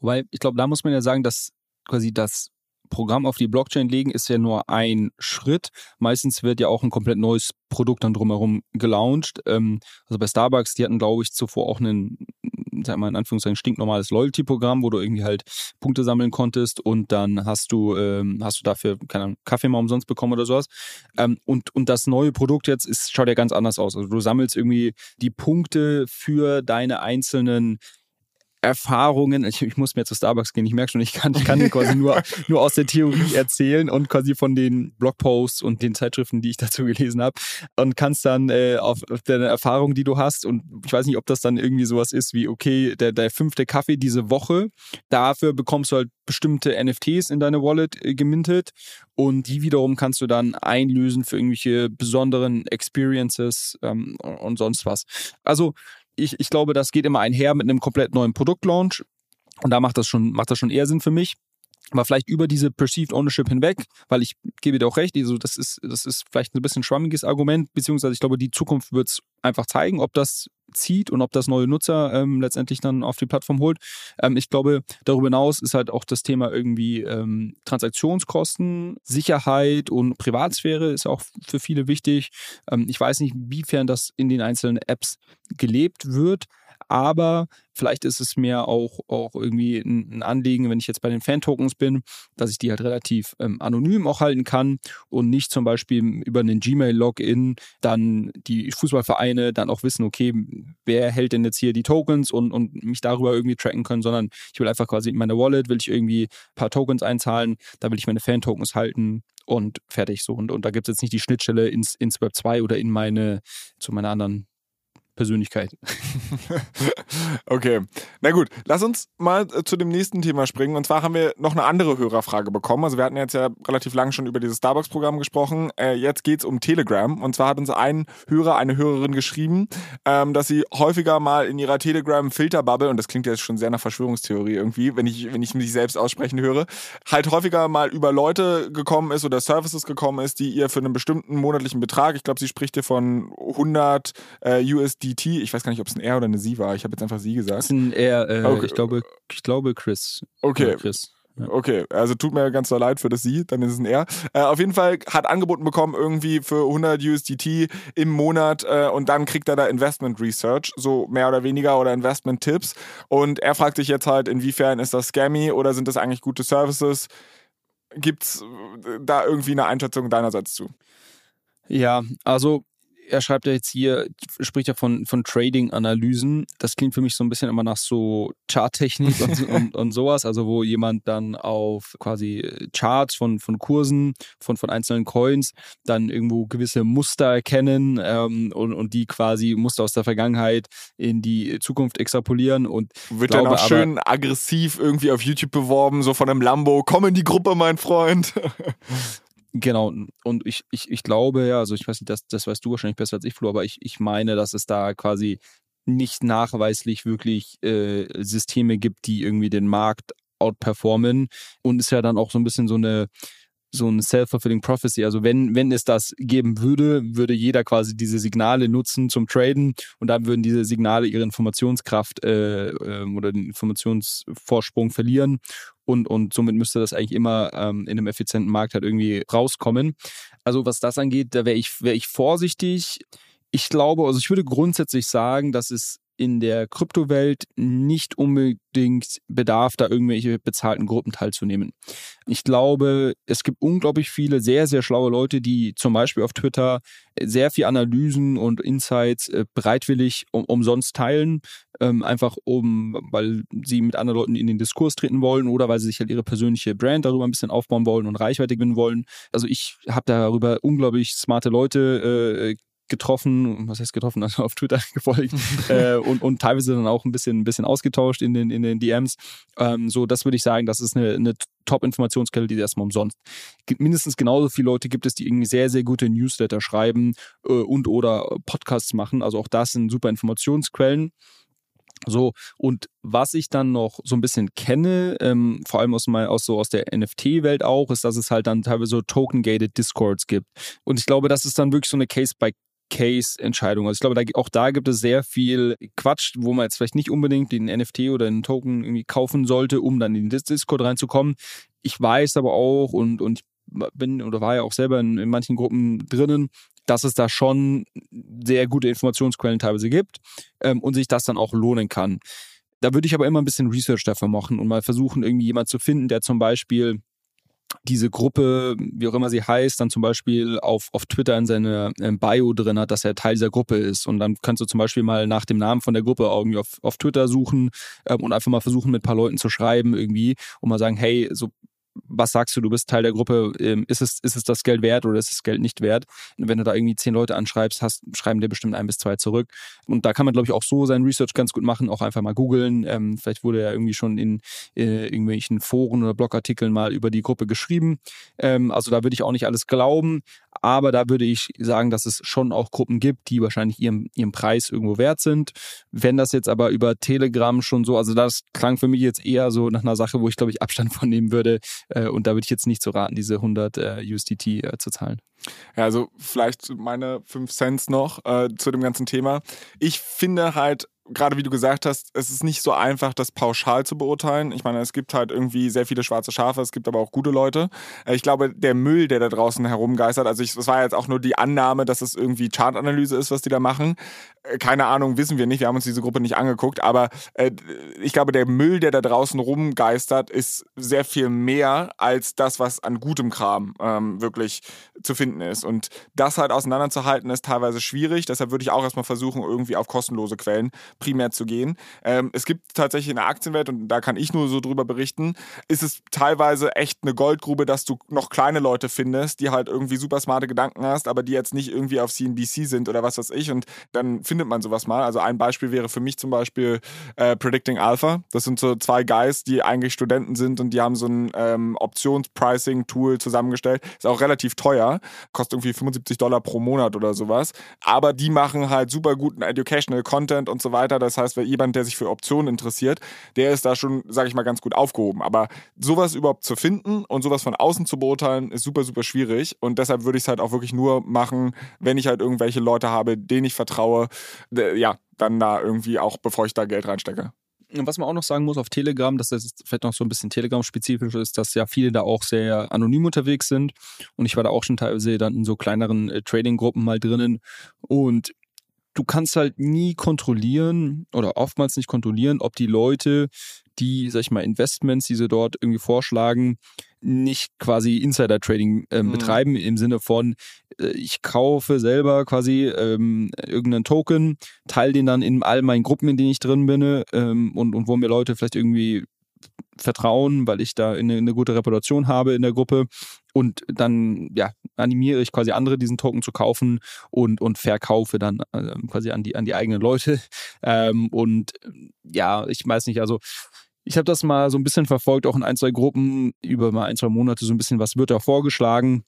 Wobei, ich glaube, da muss man ja sagen, dass quasi das Programm auf die Blockchain legen ist ja nur ein Schritt. Meistens wird ja auch ein komplett neues Produkt dann drumherum gelauncht. Ähm, also bei Starbucks, die hatten, glaube ich, zuvor auch einen, sag mal in Anführungszeichen, stinknormales Loyalty-Programm, wo du irgendwie halt Punkte sammeln konntest und dann hast du, ähm, hast du dafür, keine Ahnung, Kaffee mal umsonst bekommen oder sowas. Ähm, und, und das neue Produkt jetzt ist, schaut ja ganz anders aus. Also du sammelst irgendwie die Punkte für deine einzelnen Erfahrungen, ich, ich, muss mir zu Starbucks gehen, ich merke schon, ich kann, ich kann quasi nur, nur aus der Theorie erzählen und quasi von den Blogposts und den Zeitschriften, die ich dazu gelesen habe. Und kannst dann äh, auf, auf deine Erfahrung, die du hast. Und ich weiß nicht, ob das dann irgendwie sowas ist wie, okay, der, der fünfte Kaffee diese Woche, dafür bekommst du halt bestimmte NFTs in deine Wallet äh, gemintet. Und die wiederum kannst du dann einlösen für irgendwelche besonderen Experiences ähm, und sonst was. Also ich, ich glaube, das geht immer einher mit einem komplett neuen Produktlaunch. Und da macht das schon, macht das schon eher Sinn für mich. Aber vielleicht über diese Perceived Ownership hinweg, weil ich gebe dir auch recht, also das ist, das ist vielleicht ein bisschen schwammiges Argument, beziehungsweise ich glaube, die Zukunft wird es einfach zeigen, ob das zieht und ob das neue Nutzer ähm, letztendlich dann auf die Plattform holt. Ähm, ich glaube, darüber hinaus ist halt auch das Thema irgendwie ähm, Transaktionskosten, Sicherheit und Privatsphäre ist auch für viele wichtig. Ähm, ich weiß nicht, inwiefern das in den einzelnen Apps gelebt wird aber vielleicht ist es mir auch, auch irgendwie ein Anliegen, wenn ich jetzt bei den Fan-Tokens bin, dass ich die halt relativ ähm, anonym auch halten kann und nicht zum Beispiel über einen Gmail-Login dann die Fußballvereine dann auch wissen, okay, wer hält denn jetzt hier die Tokens und, und mich darüber irgendwie tracken können, sondern ich will einfach quasi in meine Wallet, will ich irgendwie ein paar Tokens einzahlen, da will ich meine Fan-Tokens halten und fertig so. Und, und da gibt es jetzt nicht die Schnittstelle ins, ins Web 2 oder in meine, zu meiner anderen Persönlichkeit. okay. Na gut, lass uns mal äh, zu dem nächsten Thema springen. Und zwar haben wir noch eine andere Hörerfrage bekommen. Also wir hatten jetzt ja relativ lang schon über dieses Starbucks-Programm gesprochen. Äh, jetzt geht es um Telegram. Und zwar hat uns ein Hörer, eine Hörerin geschrieben, ähm, dass sie häufiger mal in ihrer Telegram-Filterbubble, und das klingt jetzt schon sehr nach Verschwörungstheorie irgendwie, wenn ich, wenn ich mich selbst aussprechen höre, halt häufiger mal über Leute gekommen ist oder Services gekommen ist, die ihr für einen bestimmten monatlichen Betrag, ich glaube, sie spricht hier von 100 äh, USD DT, ich weiß gar nicht, ob es ein R oder eine Sie war. Ich habe jetzt einfach Sie gesagt. Es ist ein R, äh, okay. ich, glaube, ich glaube Chris. Okay. Chris. Ja. Okay, also tut mir ganz so leid für das Sie, dann ist es ein R. Äh, auf jeden Fall hat angeboten bekommen irgendwie für 100 USDT im Monat äh, und dann kriegt er da Investment Research, so mehr oder weniger oder Investment Tipps und er fragt sich jetzt halt, inwiefern ist das scammy oder sind das eigentlich gute Services? Gibt es äh, da irgendwie eine Einschätzung deinerseits zu? Ja, also er schreibt ja jetzt hier, spricht ja von, von Trading-Analysen. Das klingt für mich so ein bisschen immer nach so Charttechnik und, und, und sowas, also wo jemand dann auf quasi Charts von, von Kursen, von, von einzelnen Coins, dann irgendwo gewisse Muster erkennen ähm, und, und die quasi Muster aus der Vergangenheit in die Zukunft extrapolieren und wird glaube, dann auch schön aggressiv irgendwie auf YouTube beworben, so von einem Lambo, komm in die Gruppe, mein Freund. Genau, und ich, ich, ich glaube ja, also ich weiß nicht, das, das weißt du wahrscheinlich besser als ich, Flo, aber ich, ich meine, dass es da quasi nicht nachweislich wirklich äh, Systeme gibt, die irgendwie den Markt outperformen und ist ja dann auch so ein bisschen so eine so ein self-fulfilling prophecy. Also wenn, wenn es das geben würde, würde jeder quasi diese Signale nutzen zum Traden und dann würden diese Signale ihre Informationskraft äh, äh, oder den Informationsvorsprung verlieren und, und somit müsste das eigentlich immer ähm, in einem effizienten Markt halt irgendwie rauskommen. Also was das angeht, da wäre ich, wär ich vorsichtig. Ich glaube, also ich würde grundsätzlich sagen, dass es in der Kryptowelt nicht unbedingt bedarf, da irgendwelche bezahlten Gruppen teilzunehmen. Ich glaube, es gibt unglaublich viele sehr, sehr schlaue Leute, die zum Beispiel auf Twitter sehr viel Analysen und Insights äh, bereitwillig um, umsonst teilen, ähm, einfach um, weil sie mit anderen Leuten in den Diskurs treten wollen oder weil sie sich halt ihre persönliche Brand darüber ein bisschen aufbauen wollen und Reichweite gewinnen wollen. Also ich habe darüber unglaublich smarte Leute äh, getroffen, was heißt getroffen, also auf Twitter gefolgt äh, und, und teilweise dann auch ein bisschen, ein bisschen ausgetauscht in den, in den DMs. Ähm, so, das würde ich sagen, das ist eine, eine Top-Informationsquelle, die erstmal umsonst. Mindestens genauso viele Leute gibt es, die irgendwie sehr, sehr gute Newsletter schreiben äh, und oder Podcasts machen. Also auch das sind super Informationsquellen. So, und was ich dann noch so ein bisschen kenne, ähm, vor allem aus, mein, aus, so aus der NFT-Welt auch, ist, dass es halt dann teilweise so token-gated Discords gibt. Und ich glaube, das ist dann wirklich so eine Case by Case-Entscheidung. Also ich glaube, da, auch da gibt es sehr viel Quatsch, wo man jetzt vielleicht nicht unbedingt den NFT oder den Token irgendwie kaufen sollte, um dann in den Discord reinzukommen. Ich weiß aber auch und, und bin oder war ja auch selber in, in manchen Gruppen drinnen, dass es da schon sehr gute Informationsquellen teilweise gibt ähm, und sich das dann auch lohnen kann. Da würde ich aber immer ein bisschen Research dafür machen und mal versuchen, irgendwie jemand zu finden, der zum Beispiel diese Gruppe, wie auch immer sie heißt, dann zum Beispiel auf, auf Twitter in seine ähm, Bio drin hat, dass er Teil dieser Gruppe ist. Und dann kannst du zum Beispiel mal nach dem Namen von der Gruppe irgendwie auf, auf Twitter suchen ähm, und einfach mal versuchen, mit ein paar Leuten zu schreiben irgendwie und mal sagen, hey, so was sagst du, du bist Teil der Gruppe, ähm, ist es, ist es das Geld wert oder ist es Geld nicht wert? Wenn du da irgendwie zehn Leute anschreibst, hast, schreiben dir bestimmt ein bis zwei zurück. Und da kann man, glaube ich, auch so sein Research ganz gut machen, auch einfach mal googeln. Ähm, vielleicht wurde ja irgendwie schon in äh, irgendwelchen Foren oder Blogartikeln mal über die Gruppe geschrieben. Ähm, also da würde ich auch nicht alles glauben, aber da würde ich sagen, dass es schon auch Gruppen gibt, die wahrscheinlich ihren, ihren Preis irgendwo wert sind. Wenn das jetzt aber über Telegram schon so, also das klang für mich jetzt eher so nach einer Sache, wo ich, glaube ich, Abstand von nehmen würde, äh, und da würde ich jetzt nicht so raten, diese 100 äh, USDT äh, zu zahlen. Ja, also vielleicht meine 5 Cent noch äh, zu dem ganzen Thema. Ich finde halt, gerade wie du gesagt hast, es ist nicht so einfach, das pauschal zu beurteilen. Ich meine, es gibt halt irgendwie sehr viele schwarze Schafe, es gibt aber auch gute Leute. Äh, ich glaube, der Müll, der da draußen herumgeistert, also es war jetzt auch nur die Annahme, dass es irgendwie Chartanalyse ist, was die da machen. Keine Ahnung, wissen wir nicht, wir haben uns diese Gruppe nicht angeguckt, aber äh, ich glaube, der Müll, der da draußen rumgeistert, ist sehr viel mehr als das, was an gutem Kram ähm, wirklich zu finden ist. Und das halt auseinanderzuhalten, ist teilweise schwierig. Deshalb würde ich auch erstmal versuchen, irgendwie auf kostenlose Quellen primär zu gehen. Ähm, es gibt tatsächlich in der Aktienwelt, und da kann ich nur so drüber berichten, ist es teilweise echt eine Goldgrube, dass du noch kleine Leute findest, die halt irgendwie super smarte Gedanken hast, aber die jetzt nicht irgendwie auf CNBC sind oder was weiß ich. Und dann findet man sowas mal. Also ein Beispiel wäre für mich zum Beispiel äh, Predicting Alpha. Das sind so zwei Guys, die eigentlich Studenten sind und die haben so ein ähm, Options-Pricing-Tool zusammengestellt. Ist auch relativ teuer, kostet irgendwie 75 Dollar pro Monat oder sowas. Aber die machen halt super guten Educational Content und so weiter. Das heißt, wer jemand, der sich für Optionen interessiert, der ist da schon, sage ich mal, ganz gut aufgehoben. Aber sowas überhaupt zu finden und sowas von außen zu beurteilen, ist super, super schwierig. Und deshalb würde ich es halt auch wirklich nur machen, wenn ich halt irgendwelche Leute habe, denen ich vertraue. Ja, dann da irgendwie auch, bevor ich da Geld reinstecke. Was man auch noch sagen muss auf Telegram, dass das vielleicht noch so ein bisschen Telegram-spezifisch ist, dass ja viele da auch sehr anonym unterwegs sind. Und ich war da auch schon teilweise dann in so kleineren äh, Trading-Gruppen mal drinnen. Und du kannst halt nie kontrollieren oder oftmals nicht kontrollieren, ob die Leute, die, sag ich mal, Investments, die sie dort irgendwie vorschlagen, nicht quasi Insider-Trading äh, mhm. betreiben im Sinne von, ich kaufe selber quasi ähm, irgendeinen Token, teile den dann in all meinen Gruppen, in denen ich drin bin ähm, und, und wo mir Leute vielleicht irgendwie vertrauen, weil ich da eine, eine gute Reputation habe in der Gruppe. Und dann ja animiere ich quasi andere diesen Token zu kaufen und und verkaufe dann äh, quasi an die an die eigenen Leute. Ähm, und ja ich weiß nicht also ich habe das mal so ein bisschen verfolgt auch in ein zwei Gruppen. Über mal ein zwei Monate so ein bisschen was wird da vorgeschlagen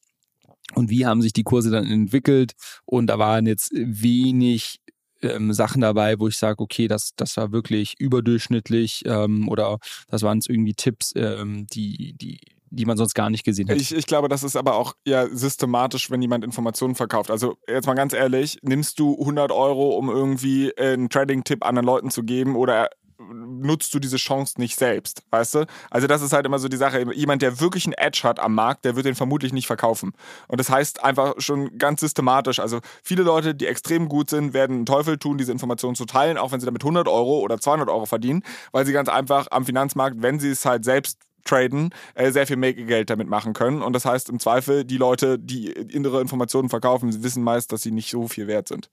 und wie haben sich die Kurse dann entwickelt und da waren jetzt wenig ähm, Sachen dabei, wo ich sage, okay, das, das war wirklich überdurchschnittlich ähm, oder das waren irgendwie Tipps, ähm, die, die, die man sonst gar nicht gesehen hätte. Ich, ich glaube, das ist aber auch ja systematisch, wenn jemand Informationen verkauft. Also jetzt mal ganz ehrlich, nimmst du 100 Euro, um irgendwie einen Trading-Tipp anderen Leuten zu geben oder nutzt du diese Chance nicht selbst, weißt du? Also das ist halt immer so die Sache. Jemand, der wirklich einen Edge hat am Markt, der wird den vermutlich nicht verkaufen. Und das heißt einfach schon ganz systematisch. Also viele Leute, die extrem gut sind, werden einen Teufel tun, diese Informationen zu teilen, auch wenn sie damit 100 Euro oder 200 Euro verdienen, weil sie ganz einfach am Finanzmarkt, wenn sie es halt selbst traden, äh, sehr viel Make-Geld damit machen können. Und das heißt im Zweifel, die Leute, die innere Informationen verkaufen, wissen meist, dass sie nicht so viel wert sind.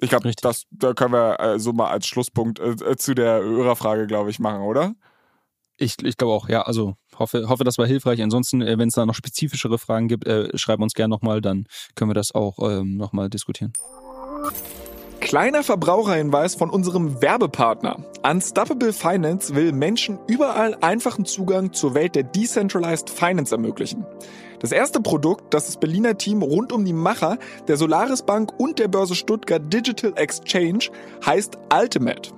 Ich glaube, das da können wir äh, so mal als Schlusspunkt äh, äh zu der Hörerfrage, glaube ich, machen, oder? Ich, ich glaube auch, ja. Also hoffe, hoffe, das war hilfreich. Ansonsten, äh, wenn es da noch spezifischere Fragen gibt, äh, schreib uns gerne nochmal, dann können wir das auch ähm, nochmal diskutieren. Kleiner Verbraucherhinweis von unserem Werbepartner. Unstoppable Finance will Menschen überall einfachen Zugang zur Welt der Decentralized Finance ermöglichen. Das erste Produkt, das das Berliner Team rund um die Macher der Solaris Bank und der Börse Stuttgart Digital Exchange heißt Ultimate.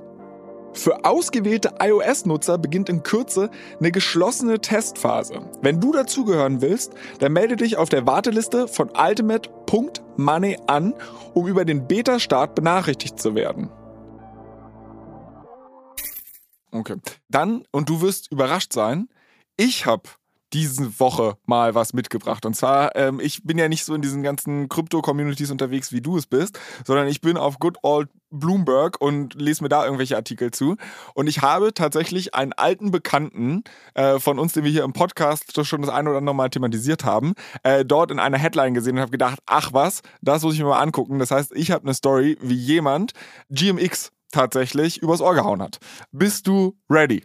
Für ausgewählte iOS-Nutzer beginnt in Kürze eine geschlossene Testphase. Wenn du dazugehören willst, dann melde dich auf der Warteliste von ultimate.money an, um über den Beta-Start benachrichtigt zu werden. Okay. Dann, und du wirst überrascht sein, ich habe diese Woche mal was mitgebracht. Und zwar, ähm, ich bin ja nicht so in diesen ganzen Krypto-Communities unterwegs, wie du es bist, sondern ich bin auf Good Old Bloomberg und lese mir da irgendwelche Artikel zu. Und ich habe tatsächlich einen alten Bekannten äh, von uns, den wir hier im Podcast schon das eine oder andere Mal thematisiert haben, äh, dort in einer Headline gesehen und habe gedacht, ach was, das muss ich mir mal angucken. Das heißt, ich habe eine Story, wie jemand GMX tatsächlich übers Ohr gehauen hat. Bist du ready?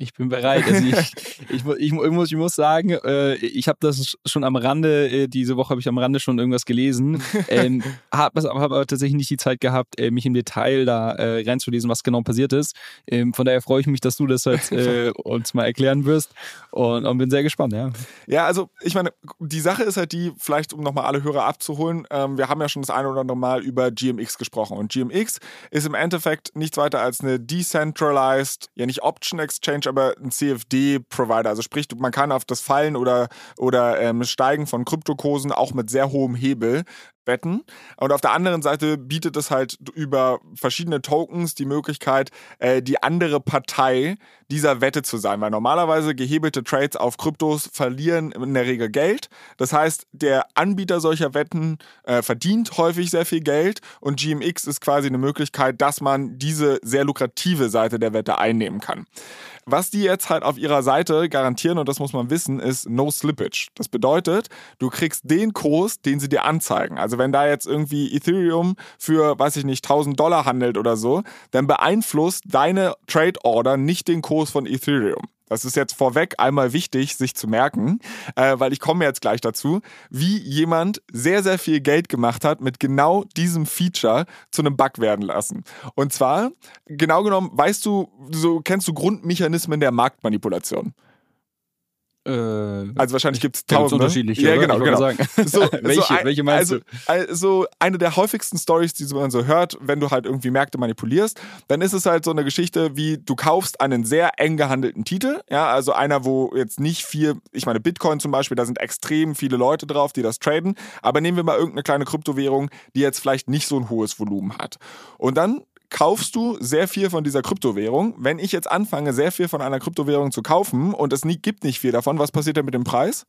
Ich bin bereit. Also ich, ich, ich, ich, muss, ich muss sagen, äh, ich habe das schon am Rande, äh, diese Woche habe ich am Rande schon irgendwas gelesen, ähm, habe hab aber tatsächlich nicht die Zeit gehabt, äh, mich im Detail da äh, reinzulesen, was genau passiert ist. Ähm, von daher freue ich mich, dass du das jetzt äh, uns mal erklären wirst und, und, bin sehr gespannt. Ja. ja, also ich meine, die Sache ist halt die, vielleicht um nochmal alle Hörer abzuholen, ähm, wir haben ja schon das eine oder andere Mal über GMX gesprochen und GMX ist im Endeffekt nichts weiter als eine decentralized, ja nicht Option Exchange, aber ein CFD-Provider. Also sprich, man kann auf das Fallen oder, oder ähm, Steigen von Kryptokursen auch mit sehr hohem Hebel wetten. Und auf der anderen Seite bietet es halt über verschiedene Tokens die Möglichkeit, äh, die andere Partei dieser Wette zu sein. Weil normalerweise gehebelte Trades auf Kryptos verlieren in der Regel Geld. Das heißt, der Anbieter solcher Wetten äh, verdient häufig sehr viel Geld und GMX ist quasi eine Möglichkeit, dass man diese sehr lukrative Seite der Wette einnehmen kann. Was die jetzt halt auf ihrer Seite garantieren, und das muss man wissen, ist No Slippage. Das bedeutet, du kriegst den Kurs, den sie dir anzeigen. Also wenn da jetzt irgendwie Ethereum für, weiß ich nicht, 1000 Dollar handelt oder so, dann beeinflusst deine Trade Order nicht den Kurs von Ethereum. Das ist jetzt vorweg einmal wichtig, sich zu merken, äh, weil ich komme jetzt gleich dazu, wie jemand sehr, sehr viel Geld gemacht hat mit genau diesem Feature zu einem Bug werden lassen. Und zwar, genau genommen, weißt du, so kennst du Grundmechanismen der Marktmanipulation. Äh, Also wahrscheinlich gibt es tausend unterschiedliche. Ja, genau, genau. Sagen. So, welche, so ein, welche meinst also, du? Also eine der häufigsten Stories, die man so hört, wenn du halt irgendwie Märkte manipulierst, dann ist es halt so eine Geschichte wie du kaufst einen sehr eng gehandelten Titel, ja, also einer, wo jetzt nicht viel, ich meine Bitcoin zum Beispiel, da sind extrem viele Leute drauf, die das traden, aber nehmen wir mal irgendeine kleine Kryptowährung, die jetzt vielleicht nicht so ein hohes Volumen hat. Und dann kaufst du sehr viel von dieser Kryptowährung. Wenn ich jetzt anfange, sehr viel von einer Kryptowährung zu kaufen und es nie, gibt nicht viel davon, was passiert denn mit dem Preis?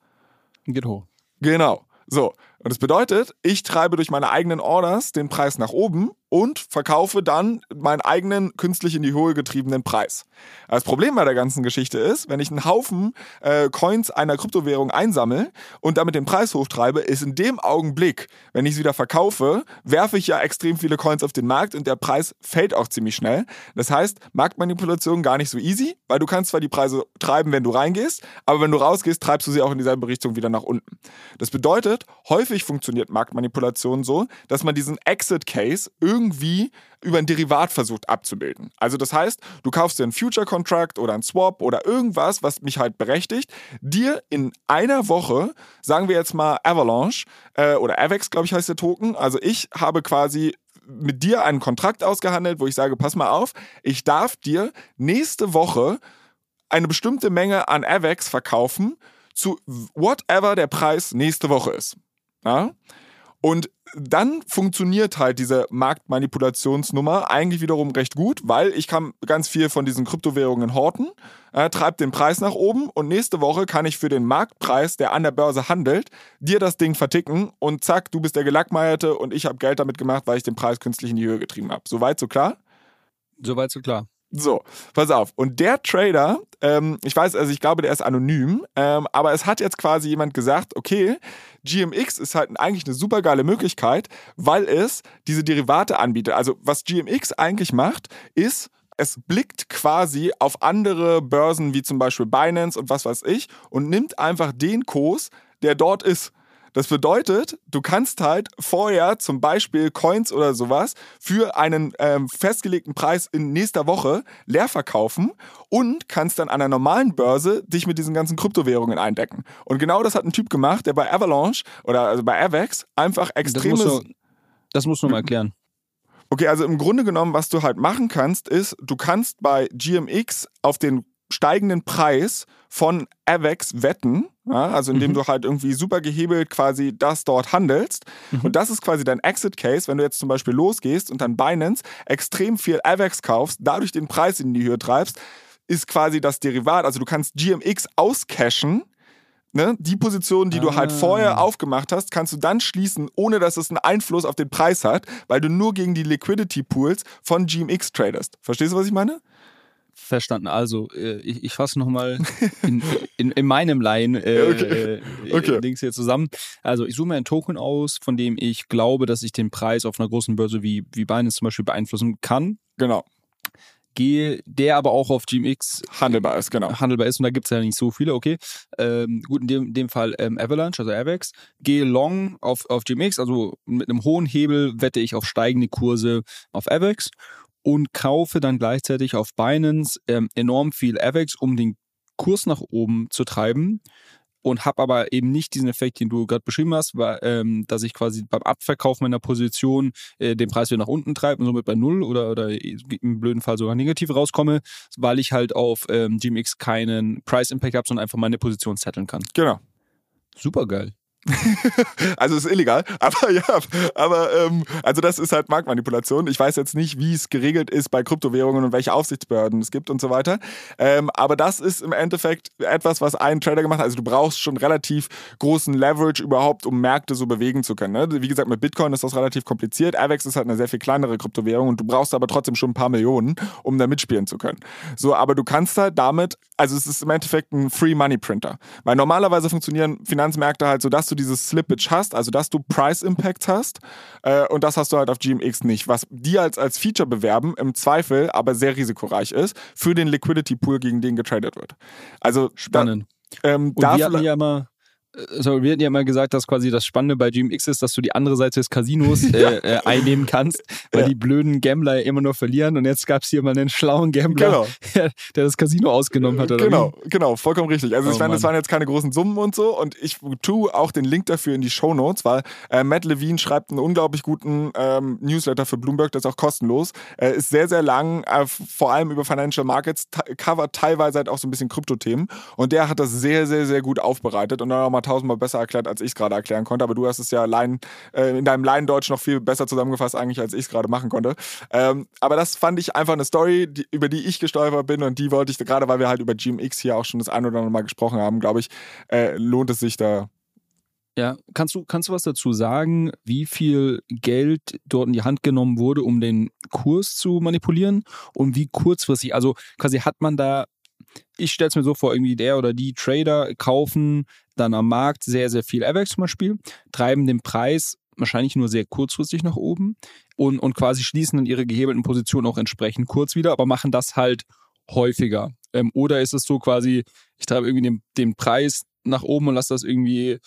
Geht hoch. Genau. So. Und das bedeutet, ich treibe durch meine eigenen Orders den Preis nach oben und verkaufe dann meinen eigenen künstlich in die Höhe getriebenen Preis. Das Problem bei der ganzen Geschichte ist, wenn ich einen Haufen äh, Coins einer Kryptowährung einsammle und damit den Preis hochtreibe, ist in dem Augenblick, wenn ich es wieder verkaufe, werfe ich ja extrem viele Coins auf den Markt und der Preis fällt auch ziemlich schnell. Das heißt, Marktmanipulation gar nicht so easy, weil du kannst zwar die Preise treiben, wenn du reingehst, aber wenn du rausgehst, treibst du sie auch in dieselbe Richtung wieder nach unten. Das bedeutet, häufig funktioniert Marktmanipulation so, dass man diesen Exit Case irgendwie über ein Derivat versucht abzubilden. Also das heißt, du kaufst dir einen Future Contract oder einen Swap oder irgendwas, was mich halt berechtigt, dir in einer Woche, sagen wir jetzt mal Avalanche äh, oder Avex, glaube ich, heißt der Token. Also ich habe quasi mit dir einen Kontrakt ausgehandelt, wo ich sage, pass mal auf, ich darf dir nächste Woche eine bestimmte Menge an Avex verkaufen zu whatever der Preis nächste Woche ist. Ja? Und dann funktioniert halt diese Marktmanipulationsnummer eigentlich wiederum recht gut, weil ich kann ganz viel von diesen Kryptowährungen horten, äh, treibt den Preis nach oben und nächste Woche kann ich für den Marktpreis, der an der Börse handelt, dir das Ding verticken und zack, du bist der Gelackmeierte und ich habe Geld damit gemacht, weil ich den Preis künstlich in die Höhe getrieben habe. Soweit so klar? Soweit so klar. So, pass auf. Und der Trader, ähm, ich weiß, also ich glaube, der ist anonym, ähm, aber es hat jetzt quasi jemand gesagt, okay, GMX ist halt eigentlich eine super geile Möglichkeit, weil es diese Derivate anbietet. Also was GMX eigentlich macht, ist, es blickt quasi auf andere Börsen wie zum Beispiel Binance und was weiß ich und nimmt einfach den Kurs, der dort ist. Das bedeutet, du kannst halt vorher zum Beispiel Coins oder sowas für einen ähm, festgelegten Preis in nächster Woche leer verkaufen und kannst dann an einer normalen Börse dich mit diesen ganzen Kryptowährungen eindecken. Und genau das hat ein Typ gemacht, der bei Avalanche oder also bei Avex einfach Das extremes... musst du, das musst du mal erklären. Okay, also im Grunde genommen, was du halt machen kannst, ist, du kannst bei GMX auf den steigenden Preis von Avex wetten, ja, also indem Mhm. du halt irgendwie super gehebelt quasi das dort handelst. Mhm. Und das ist quasi dein Exit Case, wenn du jetzt zum Beispiel losgehst und dann Binance extrem viel Avex kaufst, dadurch den Preis in die Höhe treibst, ist quasi das Derivat. Also du kannst GMX auscashen. Ne? Die Position, die du halt Ah. vorher aufgemacht hast, kannst du dann schließen, ohne dass es einen Einfluss auf den Preis hat, weil du nur gegen die Liquidity Pools von GMX tradest. Verstehst du, was ich meine? Verstanden. Also, äh, ich, ich fasse nochmal in, in, in meinem Laien äh, okay. äh, Okay. Dings hier zusammen. Also, ich suche mir einen Token aus, von dem ich glaube, dass ich den Preis auf einer großen Börse wie, wie Binance zum Beispiel beeinflussen kann. Genau. Gehe, der aber auch auf GMX Handelbar ist, genau. handelbar ist und da gibt es ja nicht so viele, okay. Ähm, gut, in dem, dem Fall ähm, Avalanche, also Avex. Gehe long auf, auf GMX, also mit einem hohen Hebel wette ich auf steigende Kurse auf Avex und kaufe dann gleichzeitig auf Binance ähm, enorm viel Avex, um den Kurs nach oben zu treiben und habe aber eben nicht diesen Effekt, den du gerade beschrieben hast, war, ähm, dass ich quasi beim Abverkauf meiner Position äh, den Preis wieder nach unten treibe und somit bei Null oder, oder im blöden Fall sogar negativ rauskomme, weil ich halt auf ähm, GMX keinen Price Impact habe, sondern einfach meine Position setteln kann. Genau. Super geil. Also ist illegal, aber ja, aber ähm, also das ist halt Marktmanipulation. Ich weiß jetzt nicht, wie es geregelt ist bei Kryptowährungen und welche Aufsichtsbehörden es gibt und so weiter. Ähm, aber das ist im Endeffekt etwas, was ein Trader gemacht hat. Also du brauchst schon relativ großen Leverage überhaupt, um Märkte so bewegen zu können. Ne? Wie gesagt, mit Bitcoin ist das relativ kompliziert. Avex ist halt eine sehr viel kleinere Kryptowährung und du brauchst aber trotzdem schon ein paar Millionen, um da mitspielen zu können. So, aber du kannst halt damit, also es ist im Endeffekt ein Free Money Printer. Weil normalerweise funktionieren Finanzmärkte halt so, dass du dieses Slippage hast, also dass du Price Impacts hast äh, und das hast du halt auf GMX nicht, was die als, als Feature bewerben, im Zweifel aber sehr risikoreich ist für den Liquidity Pool, gegen den getradet wird. Also spannend. Da, ähm, und wir hatten ja immer also wir hatten ja immer gesagt, dass quasi das Spannende bei GMX ist, dass du die andere Seite des Casinos äh, äh, einnehmen kannst, weil ja. die blöden Gambler ja immer nur verlieren und jetzt gab es hier mal einen schlauen Gambler, genau. der, das Casino ausgenommen hat. Oder genau, wie? genau, vollkommen richtig. Also oh, ich meine, das waren jetzt keine großen Summen und so und ich tue auch den Link dafür in die Show Notes, weil äh, Matt Levine schreibt einen unglaublich guten ähm, Newsletter für Bloomberg, das ist auch kostenlos, äh, ist sehr, sehr lang, äh, vor allem über Financial Markets, covert teilweise halt auch so ein bisschen Kryptothemen und der hat das sehr, sehr, sehr gut aufbereitet und dann auch mal tausendmal besser erklärt, als ich es gerade erklären konnte. Aber du hast es ja Laien, äh, in deinem Laiendeutsch noch viel besser zusammengefasst, eigentlich, als ich es gerade machen konnte. Ähm, aber das fand ich einfach eine Story, die, über die ich gestolpert bin und die wollte ich, gerade weil wir halt über GMX hier auch schon das ein oder andere Mal gesprochen haben, glaube ich, äh, lohnt es sich da ja, kannst du, kannst du was dazu sagen, wie viel Geld dort in die Hand genommen wurde, um den Kurs zu manipulieren und wie kurzfristig, also quasi hat man da ich stelle es mir so vor, irgendwie der oder die Trader kaufen dann am Markt sehr, sehr viel AVAX zum Beispiel, treiben den Preis wahrscheinlich nur sehr kurzfristig nach oben und, und quasi schließen dann ihre gehebelten Positionen auch entsprechend kurz wieder, aber machen das halt häufiger. Ähm, oder ist es so quasi, ich treibe irgendwie den, den Preis nach oben und lasse das irgendwie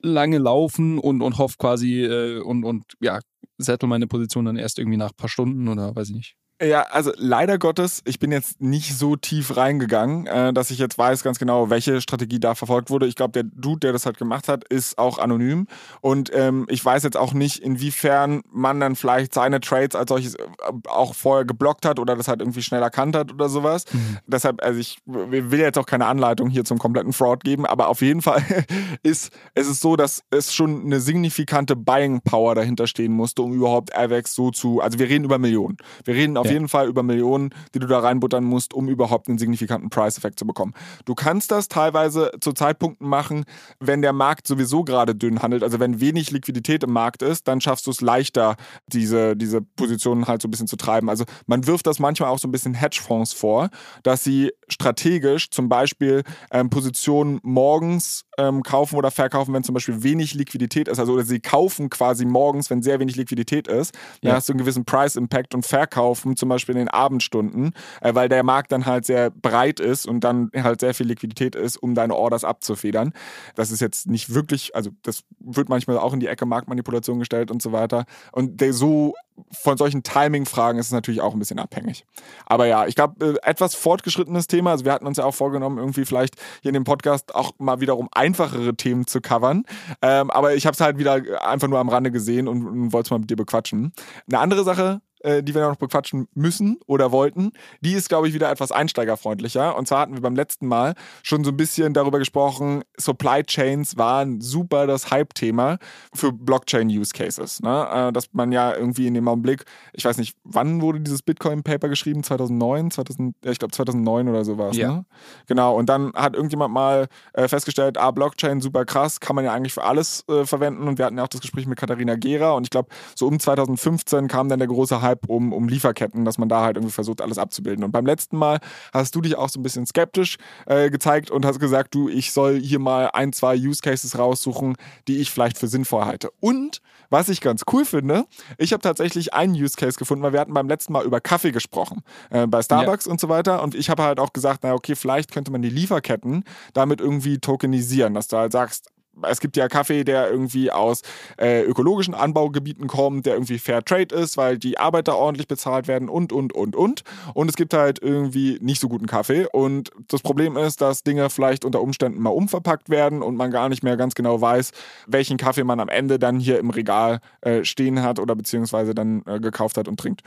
lange laufen und, und hoffe quasi äh, und, und ja, settle meine Position dann erst irgendwie nach ein paar Stunden oder weiß ich nicht. Ja, also leider Gottes, ich bin jetzt nicht so tief reingegangen, äh, dass ich jetzt weiß ganz genau, welche Strategie da verfolgt wurde. Ich glaube, der Dude, der das halt gemacht hat, ist auch anonym. Und ähm, ich weiß jetzt auch nicht, inwiefern man dann vielleicht seine Trades als solches äh, auch vorher geblockt hat oder das halt irgendwie schnell erkannt hat oder sowas. Mhm. Deshalb, also ich will jetzt auch keine Anleitung hier zum kompletten Fraud geben, aber auf jeden Fall ist es ist so, dass es schon eine signifikante Buying Power dahinter stehen musste, um überhaupt AVEX so zu, also wir reden über Millionen. Wir reden auf ja jeden Fall über Millionen, die du da reinbuttern musst, um überhaupt einen signifikanten Price-Effekt zu bekommen. Du kannst das teilweise zu Zeitpunkten machen, wenn der Markt sowieso gerade dünn handelt, also wenn wenig Liquidität im Markt ist, dann schaffst du es leichter, diese, diese Positionen halt so ein bisschen zu treiben. Also man wirft das manchmal auch so ein bisschen Hedgefonds vor, dass sie strategisch zum Beispiel ähm, Positionen morgens ähm, kaufen oder verkaufen, wenn zum Beispiel wenig Liquidität ist. Also oder sie kaufen quasi morgens, wenn sehr wenig Liquidität ist. Dann ja. hast du einen gewissen Price-Impact und verkaufen zum Beispiel in den Abendstunden, äh, weil der Markt dann halt sehr breit ist und dann halt sehr viel Liquidität ist, um deine Orders abzufedern. Das ist jetzt nicht wirklich, also das wird manchmal auch in die Ecke Marktmanipulation gestellt und so weiter. Und der so von solchen Timing-Fragen ist es natürlich auch ein bisschen abhängig. Aber ja, ich glaube, äh, etwas fortgeschrittenes Thema. Also wir hatten uns ja auch vorgenommen, irgendwie vielleicht hier in dem Podcast auch mal wiederum einfachere Themen zu covern. Ähm, aber ich habe es halt wieder einfach nur am Rande gesehen und, und wollte es mal mit dir bequatschen. Eine andere Sache, äh, die wir noch bequatschen müssen oder wollten, die ist, glaube ich, wieder etwas einsteigerfreundlicher. Und zwar hatten wir beim letzten Mal schon so ein bisschen darüber gesprochen, Supply Chains waren super das Hype-Thema für Blockchain-Use-Cases. Ne? Äh, dass man ja irgendwie in dem Augenblick, ich weiß nicht, wann wurde dieses Bitcoin-Paper geschrieben? 2009? 2000, ich glaube 2009 oder sowas. Ja. Ne? Genau, und dann hat irgendjemand mal äh, festgestellt, ah, Blockchain, super krass, kann man ja eigentlich für alles verwenden. Und wir hatten ja auch das Gespräch mit Katharina Gera und ich glaube, so um 2015 kam dann der große Hype Hype um, um Lieferketten, dass man da halt irgendwie versucht, alles abzubilden. Und beim letzten Mal hast du dich auch so ein bisschen skeptisch äh, gezeigt und hast gesagt, du, ich soll hier mal ein, zwei Use Cases raussuchen, die ich vielleicht für sinnvoll halte. Und was ich ganz cool finde, ich habe tatsächlich einen Use Case gefunden, weil wir hatten beim letzten Mal über Kaffee gesprochen, äh, bei Starbucks ja. und so weiter. Und ich habe halt auch gesagt, na okay, vielleicht könnte man die Lieferketten damit irgendwie tokenisieren, dass du halt sagst, es gibt ja Kaffee, der irgendwie aus äh, ökologischen Anbaugebieten kommt, der irgendwie Fair Trade ist, weil die Arbeiter ordentlich bezahlt werden und, und, und, und. Und es gibt halt irgendwie nicht so guten Kaffee. Und das Problem ist, dass Dinge vielleicht unter Umständen mal umverpackt werden und man gar nicht mehr ganz genau weiß, welchen Kaffee man am Ende dann hier im Regal äh, stehen hat oder beziehungsweise dann äh, gekauft hat und trinkt.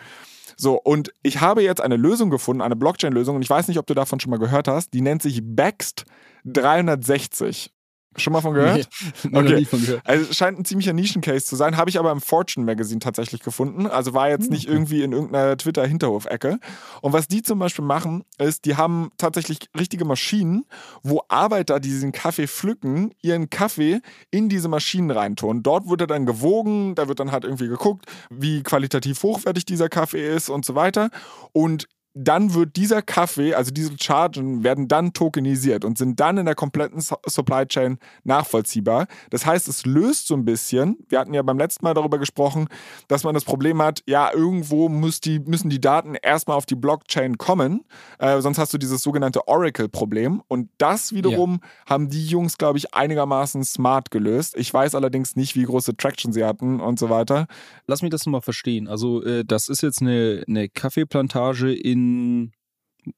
So, und ich habe jetzt eine Lösung gefunden, eine Blockchain-Lösung, und ich weiß nicht, ob du davon schon mal gehört hast, die nennt sich Bext 360. Schon mal von gehört? Nee, okay. von gehört. Also scheint ein ziemlicher Nischencase zu sein, habe ich aber im Fortune Magazine tatsächlich gefunden. Also war jetzt nicht hm. irgendwie in irgendeiner Twitter-Hinterhof-Ecke. Und was die zum Beispiel machen, ist, die haben tatsächlich richtige Maschinen, wo Arbeiter, die diesen Kaffee pflücken, ihren Kaffee in diese Maschinen reintun. Dort wird er dann gewogen, da wird dann halt irgendwie geguckt, wie qualitativ hochwertig dieser Kaffee ist und so weiter. Und dann wird dieser Kaffee, also diese Chargen, werden dann tokenisiert und sind dann in der kompletten Supply Chain nachvollziehbar. Das heißt, es löst so ein bisschen, wir hatten ja beim letzten Mal darüber gesprochen, dass man das Problem hat, ja, irgendwo muss die, müssen die Daten erstmal auf die Blockchain kommen, äh, sonst hast du dieses sogenannte Oracle-Problem. Und das wiederum ja. haben die Jungs, glaube ich, einigermaßen smart gelöst. Ich weiß allerdings nicht, wie große Traction sie hatten und so weiter. Lass mich das mal verstehen. Also, äh, das ist jetzt eine, eine Kaffeeplantage in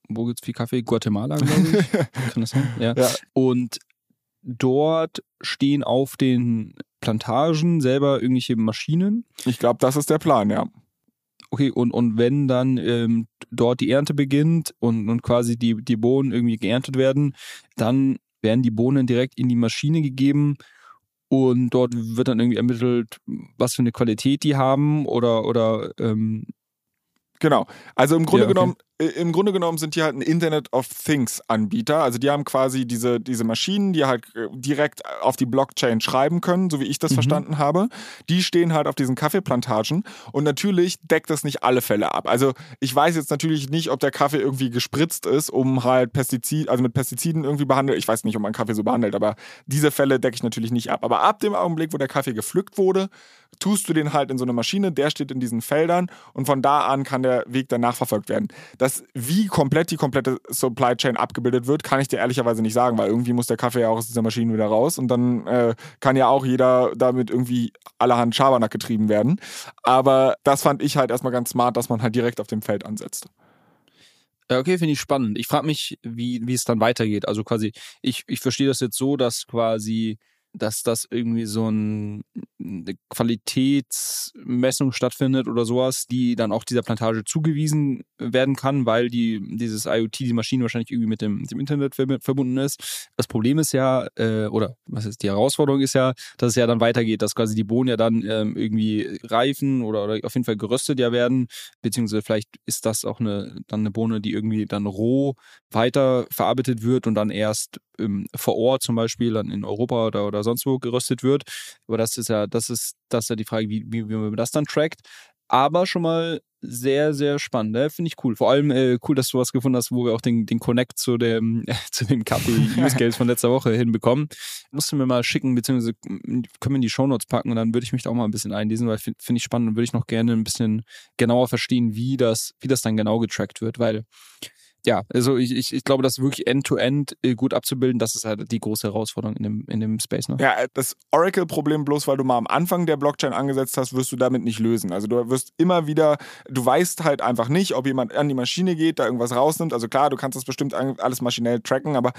wo gibt es viel Kaffee? Guatemala, glaube ich. Kann das sein? Ja. ja. Und dort stehen auf den Plantagen selber irgendwelche Maschinen. Ich glaube, das ist der Plan, ja. Okay, und, und wenn dann ähm, dort die Ernte beginnt und, und quasi die, die Bohnen irgendwie geerntet werden, dann werden die Bohnen direkt in die Maschine gegeben und dort wird dann irgendwie ermittelt, was für eine Qualität die haben oder, oder ähm, Genau. Also im Grunde ja, okay. genommen im Grunde genommen sind die halt ein Internet of Things Anbieter. Also die haben quasi diese, diese Maschinen, die halt äh, direkt auf die Blockchain schreiben können, so wie ich das mhm. verstanden habe. Die stehen halt auf diesen Kaffeeplantagen und natürlich deckt das nicht alle Fälle ab. Also ich weiß jetzt natürlich nicht, ob der Kaffee irgendwie gespritzt ist, um halt Pestizid, also mit Pestiziden irgendwie behandelt. Ich weiß nicht, ob man Kaffee so behandelt, aber diese Fälle decke ich natürlich nicht ab. Aber ab dem Augenblick, wo der Kaffee gepflückt wurde, tust du den halt in so eine Maschine, der steht in diesen Feldern und von da an kann der Weg dann nachverfolgt werden. Das, wie komplett die komplette Supply Chain abgebildet wird, kann ich dir ehrlicherweise nicht sagen, weil irgendwie muss der Kaffee ja auch aus dieser Maschine wieder raus und dann äh, kann ja auch jeder damit irgendwie allerhand Schabernack getrieben werden. Aber das fand ich halt erstmal ganz smart, dass man halt direkt auf dem Feld ansetzt. Okay, finde ich spannend. Ich frage mich, wie, wie es dann weitergeht. Also quasi, ich, ich verstehe das jetzt so, dass quasi dass das irgendwie so ein, eine Qualitätsmessung stattfindet oder sowas, die dann auch dieser Plantage zugewiesen werden kann, weil die, dieses IoT, die Maschine wahrscheinlich irgendwie mit dem, dem Internet verbunden ist. Das Problem ist ja, äh, oder was ist die Herausforderung ist ja, dass es ja dann weitergeht, dass quasi die Bohnen ja dann ähm, irgendwie reifen oder, oder auf jeden Fall geröstet ja werden, beziehungsweise vielleicht ist das auch eine, dann eine Bohne, die irgendwie dann roh weiter verarbeitet wird und dann erst ähm, vor Ort zum Beispiel dann in Europa oder, oder sonst wo geröstet wird. Aber das ist ja, das ist, das ist ja die Frage, wie, wie, wie man das dann trackt. Aber schon mal sehr, sehr spannend. Ne? Finde ich cool. Vor allem äh, cool, dass du was gefunden hast, wo wir auch den, den Connect zu dem, äh, zu dem Kaffee-Use Case von letzter Woche hinbekommen. Musst du mir mal schicken, beziehungsweise können wir in die Shownotes packen und dann würde ich mich da auch mal ein bisschen einlesen, weil finde find ich spannend und würde ich noch gerne ein bisschen genauer verstehen, wie das, wie das dann genau getrackt wird, weil ja, also ich, ich, ich glaube, das wirklich end-to-end -end äh, gut abzubilden, das ist halt die große Herausforderung in dem, in dem Space. Ne? Ja, das Oracle-Problem, bloß weil du mal am Anfang der Blockchain angesetzt hast, wirst du damit nicht lösen. Also du wirst immer wieder, du weißt halt einfach nicht, ob jemand an die Maschine geht, da irgendwas rausnimmt. Also klar, du kannst das bestimmt alles maschinell tracken, aber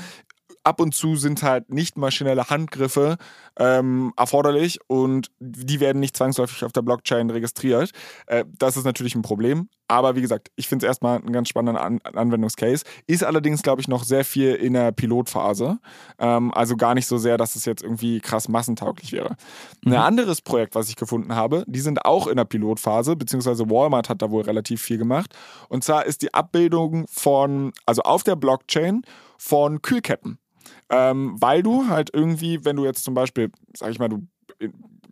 ab und zu sind halt nicht maschinelle Handgriffe ähm, erforderlich und die werden nicht zwangsläufig auf der Blockchain registriert. Äh, das ist natürlich ein Problem. Aber wie gesagt, ich finde es erstmal einen ganz spannenden An Anwendungscase. Ist allerdings, glaube ich, noch sehr viel in der Pilotphase. Ähm, also gar nicht so sehr, dass es jetzt irgendwie krass massentauglich wäre. Mhm. Ein anderes Projekt, was ich gefunden habe, die sind auch in der Pilotphase, beziehungsweise Walmart hat da wohl relativ viel gemacht. Und zwar ist die Abbildung von, also auf der Blockchain von Kühlketten. Ähm, weil du halt irgendwie, wenn du jetzt zum Beispiel, sag ich mal, du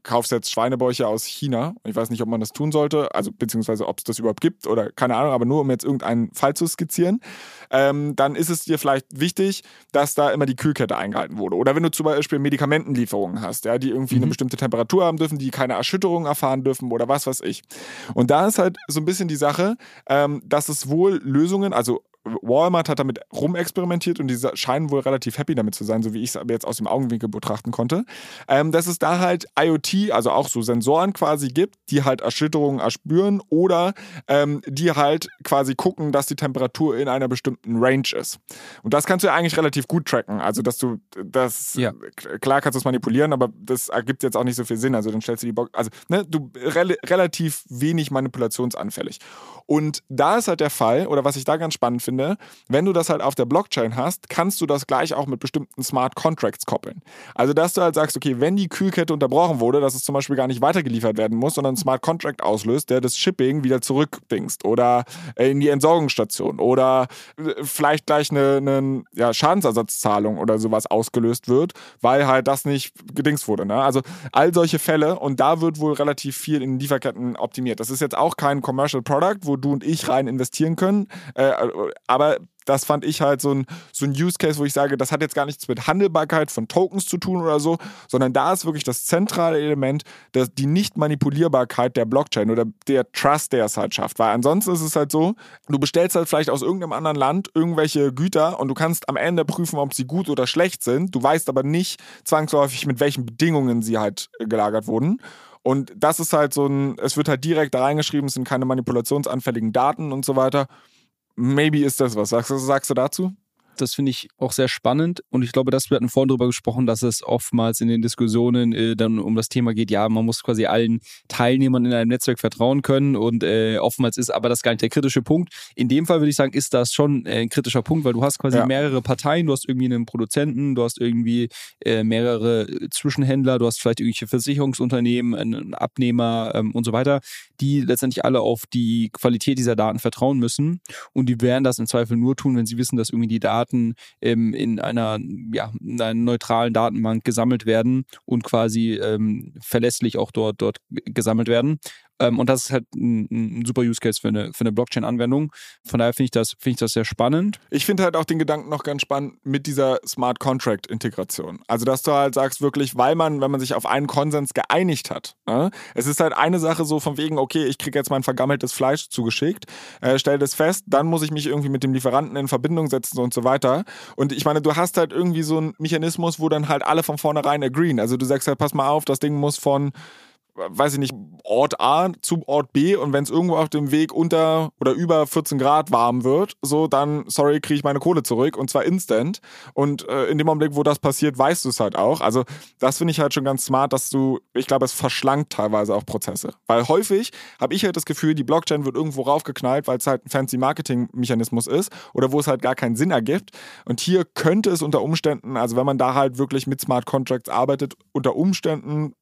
kaufst jetzt Schweinebäuche aus China. Ich weiß nicht, ob man das tun sollte, also beziehungsweise ob es das überhaupt gibt oder keine Ahnung, aber nur um jetzt irgendeinen Fall zu skizzieren, ähm, dann ist es dir vielleicht wichtig, dass da immer die Kühlkette eingehalten wurde. Oder wenn du zum Beispiel Medikamentenlieferungen hast, ja, die irgendwie mhm. eine bestimmte Temperatur haben dürfen, die keine Erschütterung erfahren dürfen oder was weiß ich. Und da ist halt so ein bisschen die Sache, ähm, dass es wohl Lösungen, also Walmart hat damit rumexperimentiert und die scheinen wohl relativ happy damit zu sein, so wie ich es aber jetzt aus dem Augenwinkel betrachten konnte. Ähm, dass es da halt IoT, also auch so Sensoren quasi gibt, die halt Erschütterungen erspüren oder ähm, die halt quasi gucken, dass die Temperatur in einer bestimmten Range ist. Und das kannst du ja eigentlich relativ gut tracken. Also, dass du das, ja. klar kannst du es manipulieren, aber das ergibt jetzt auch nicht so viel Sinn. Also, dann stellst du die Box, also, ne, du re relativ wenig manipulationsanfällig. Und da ist halt der Fall, oder was ich da ganz spannend finde, finde, wenn du das halt auf der Blockchain hast, kannst du das gleich auch mit bestimmten Smart Contracts koppeln. Also, dass du halt sagst, okay, wenn die Kühlkette unterbrochen wurde, dass es zum Beispiel gar nicht weitergeliefert werden muss, sondern ein Smart Contract auslöst, der das Shipping wieder zurückdingst oder in die Entsorgungsstation oder äh, vielleicht gleich eine, eine ja, Schadensersatzzahlung oder sowas ausgelöst wird, weil halt das nicht gedingst wurde. Ne? Also all solche Fälle und da wird wohl relativ viel in Lieferketten optimiert. Das ist jetzt auch kein Commercial Product, wo du und ich rein investieren können, äh, aber das fand ich halt so ein, so ein Use Case, wo ich sage, das hat jetzt gar nichts mit Handelbarkeit von Tokens zu tun oder so, sondern da ist wirklich das zentrale Element, dass die Nicht-Manipulierbarkeit der Blockchain oder der Trust, der es halt schafft. Weil ansonsten ist es halt so, du bestellst halt vielleicht aus irgendeinem anderen Land irgendwelche Güter und du kannst am Ende prüfen, ob sie gut oder schlecht sind. Du weißt aber nicht zwangsläufig, mit welchen Bedingungen sie halt gelagert wurden. Und das ist halt so ein, es wird halt direkt da reingeschrieben, es sind keine manipulationsanfälligen Daten und so weiter maybe ist das was. Sagst, sagst du dazu? Das finde ich auch sehr spannend und ich glaube, dass wir hatten vorhin darüber gesprochen, dass es oftmals in den Diskussionen äh, dann um das Thema geht, ja, man muss quasi allen Teilnehmern in einem Netzwerk vertrauen können und äh, oftmals ist aber das gar nicht der kritische Punkt. In dem Fall würde ich sagen, ist das schon äh, ein kritischer Punkt, weil du hast quasi ja. mehrere Parteien, du hast irgendwie einen Produzenten, du hast irgendwie äh, mehrere Zwischenhändler, du hast vielleicht irgendwelche Versicherungsunternehmen, einen Abnehmer ähm, und so weiter, die letztendlich alle auf die Qualität dieser Daten vertrauen müssen und die werden das im Zweifel nur tun, wenn sie wissen, dass irgendwie die Daten Daten ähm, in, einer, ja, in einer neutralen Datenbank gesammelt werden und quasi ähm, verlässlich auch dort, dort gesammelt werden. Ähm, und das ist halt ein, ein, super Use Case für eine, für eine Blockchain-Anwendung. Von daher finde ich, das, find ich das sehr spannend. Ich finde halt auch den Gedanken noch ganz spannend mit dieser Smart Contract-Integration. Also, dass du halt sagst, wirklich, weil man, wenn man sich auf einen Konsens geeinigt hat, ne? es ist halt eine Sache so von wegen, okay, ich kriege jetzt mein vergammeltes Fleisch zugeschickt, äh, stelle das fest, dann muss ich mich irgendwie mit dem Lieferanten in Verbindung setzen und so weiter. Und ich meine, du hast halt irgendwie so einen Mechanismus, wo dann halt alle von vornherein agreeen. Also, du sagst halt, pass mal auf, das Ding muss von weiß ich nicht, Ort A zu Ort B und wenn es irgendwo auf dem Weg unter oder über 14 Grad warm wird, so dann, sorry, kriege ich meine Kohle zurück und zwar instant. Und äh, in dem Augenblick, wo das passiert, weißt du es halt auch. Also das finde ich halt schon ganz smart, dass du, ich glaube, es verschlankt teilweise auch Prozesse. Weil häufig habe ich halt das Gefühl, die Blockchain wird irgendwo raufgeknallt, weil es halt ein fancy Marketing-Mechanismus ist oder wo es halt gar keinen Sinn ergibt. Und hier könnte es unter Umständen, also wenn man da halt wirklich mit Smart Contracts arbeitet, unter Umständen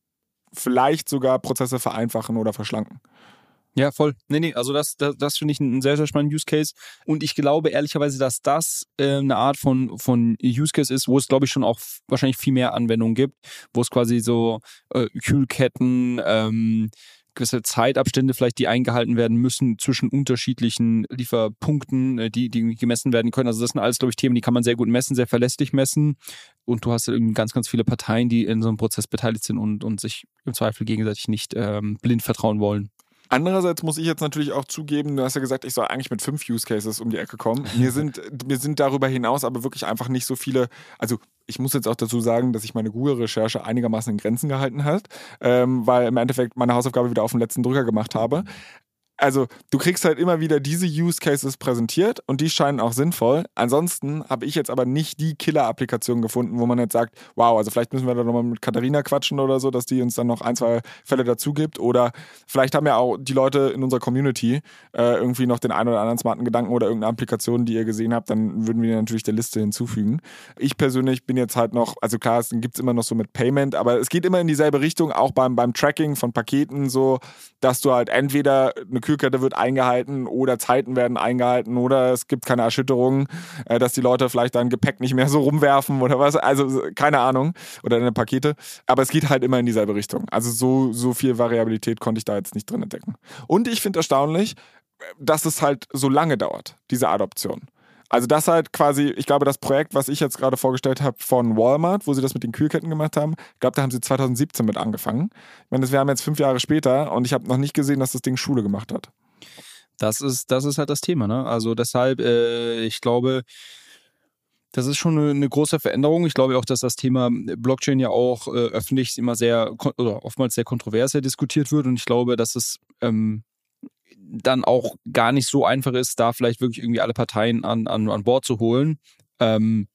vielleicht sogar Prozesse vereinfachen oder verschlanken. Ja, voll. Nee, nee, also das, das, das finde ich einen sehr, sehr spannenden Use Case. Und ich glaube ehrlicherweise, dass das äh, eine Art von, von Use Case ist, wo es, glaube ich, schon auch wahrscheinlich viel mehr Anwendungen gibt, wo es quasi so äh, Kühlketten, ähm, gewisse Zeitabstände vielleicht, die eingehalten werden müssen zwischen unterschiedlichen Lieferpunkten, äh, die, die gemessen werden können. Also das sind alles, glaube ich, Themen, die kann man sehr gut messen, sehr verlässlich messen. Und du hast irgendwie ganz, ganz viele Parteien, die in so einem Prozess beteiligt sind und, und sich im Zweifel gegenseitig nicht ähm, blind vertrauen wollen. Andererseits muss ich jetzt natürlich auch zugeben, du hast ja gesagt, ich soll eigentlich mit fünf Use Cases um die Ecke kommen. Mir sind, mir sind darüber hinaus aber wirklich einfach nicht so viele, also ich muss jetzt auch dazu sagen, dass ich meine Google-Recherche einigermaßen in Grenzen gehalten hat, ähm, weil im Endeffekt meine Hausaufgabe wieder auf den letzten Drücker gemacht habe also du kriegst halt immer wieder diese Use Cases präsentiert und die scheinen auch sinnvoll. Ansonsten habe ich jetzt aber nicht die Killer-Applikation gefunden, wo man jetzt sagt, wow, also vielleicht müssen wir da nochmal mit Katharina quatschen oder so, dass die uns dann noch ein, zwei Fälle dazu gibt. Oder vielleicht haben ja auch die Leute in unserer Community äh, irgendwie noch den einen oder anderen smarten Gedanken oder irgendeine Applikation, die ihr gesehen habt, dann würden wir die natürlich der Liste hinzufügen. Ich persönlich bin jetzt halt noch, also klar, es gibt es immer noch so mit Payment, aber es geht immer in dieselbe Richtung, auch beim, beim Tracking von Paketen so, dass du halt entweder eine Kühlkette wird eingehalten oder Zeiten werden eingehalten oder es gibt keine Erschütterungen, äh, dass die Leute vielleicht dann Gepäck nicht mehr so rumwerfen oder was. Also keine Ahnung. Oder eine Pakete. Aber es geht halt immer in dieselbe Richtung. Also so, so viel Variabilität konnte ich da jetzt nicht drin entdecken. Und ich finde erstaunlich, dass es halt so lange dauert, diese Adoption. Also das halt quasi, ich glaube, das Projekt, was ich jetzt gerade vorgestellt habe von Walmart, wo sie das mit den Kühlketten gemacht haben, ich glaube, da haben sie 2017 mit angefangen. Ich meine, wir haben jetzt fünf Jahre später und ich habe noch nicht gesehen, dass das Ding Schule gemacht hat. Das ist, das ist halt das Thema, ne? Also deshalb, äh, ich glaube, das ist schon eine, große Veränderung. Ich glaube auch, dass das Thema Blockchain ja auch äh, öffentlich immer sehr oder oftmals sehr kontrovers diskutiert wird. Und ich glaube, dass es ähm, dann auch gar nicht so einfach ist, da vielleicht wirklich irgendwie alle Parteien an, an, an Bord zu holen. Ähm,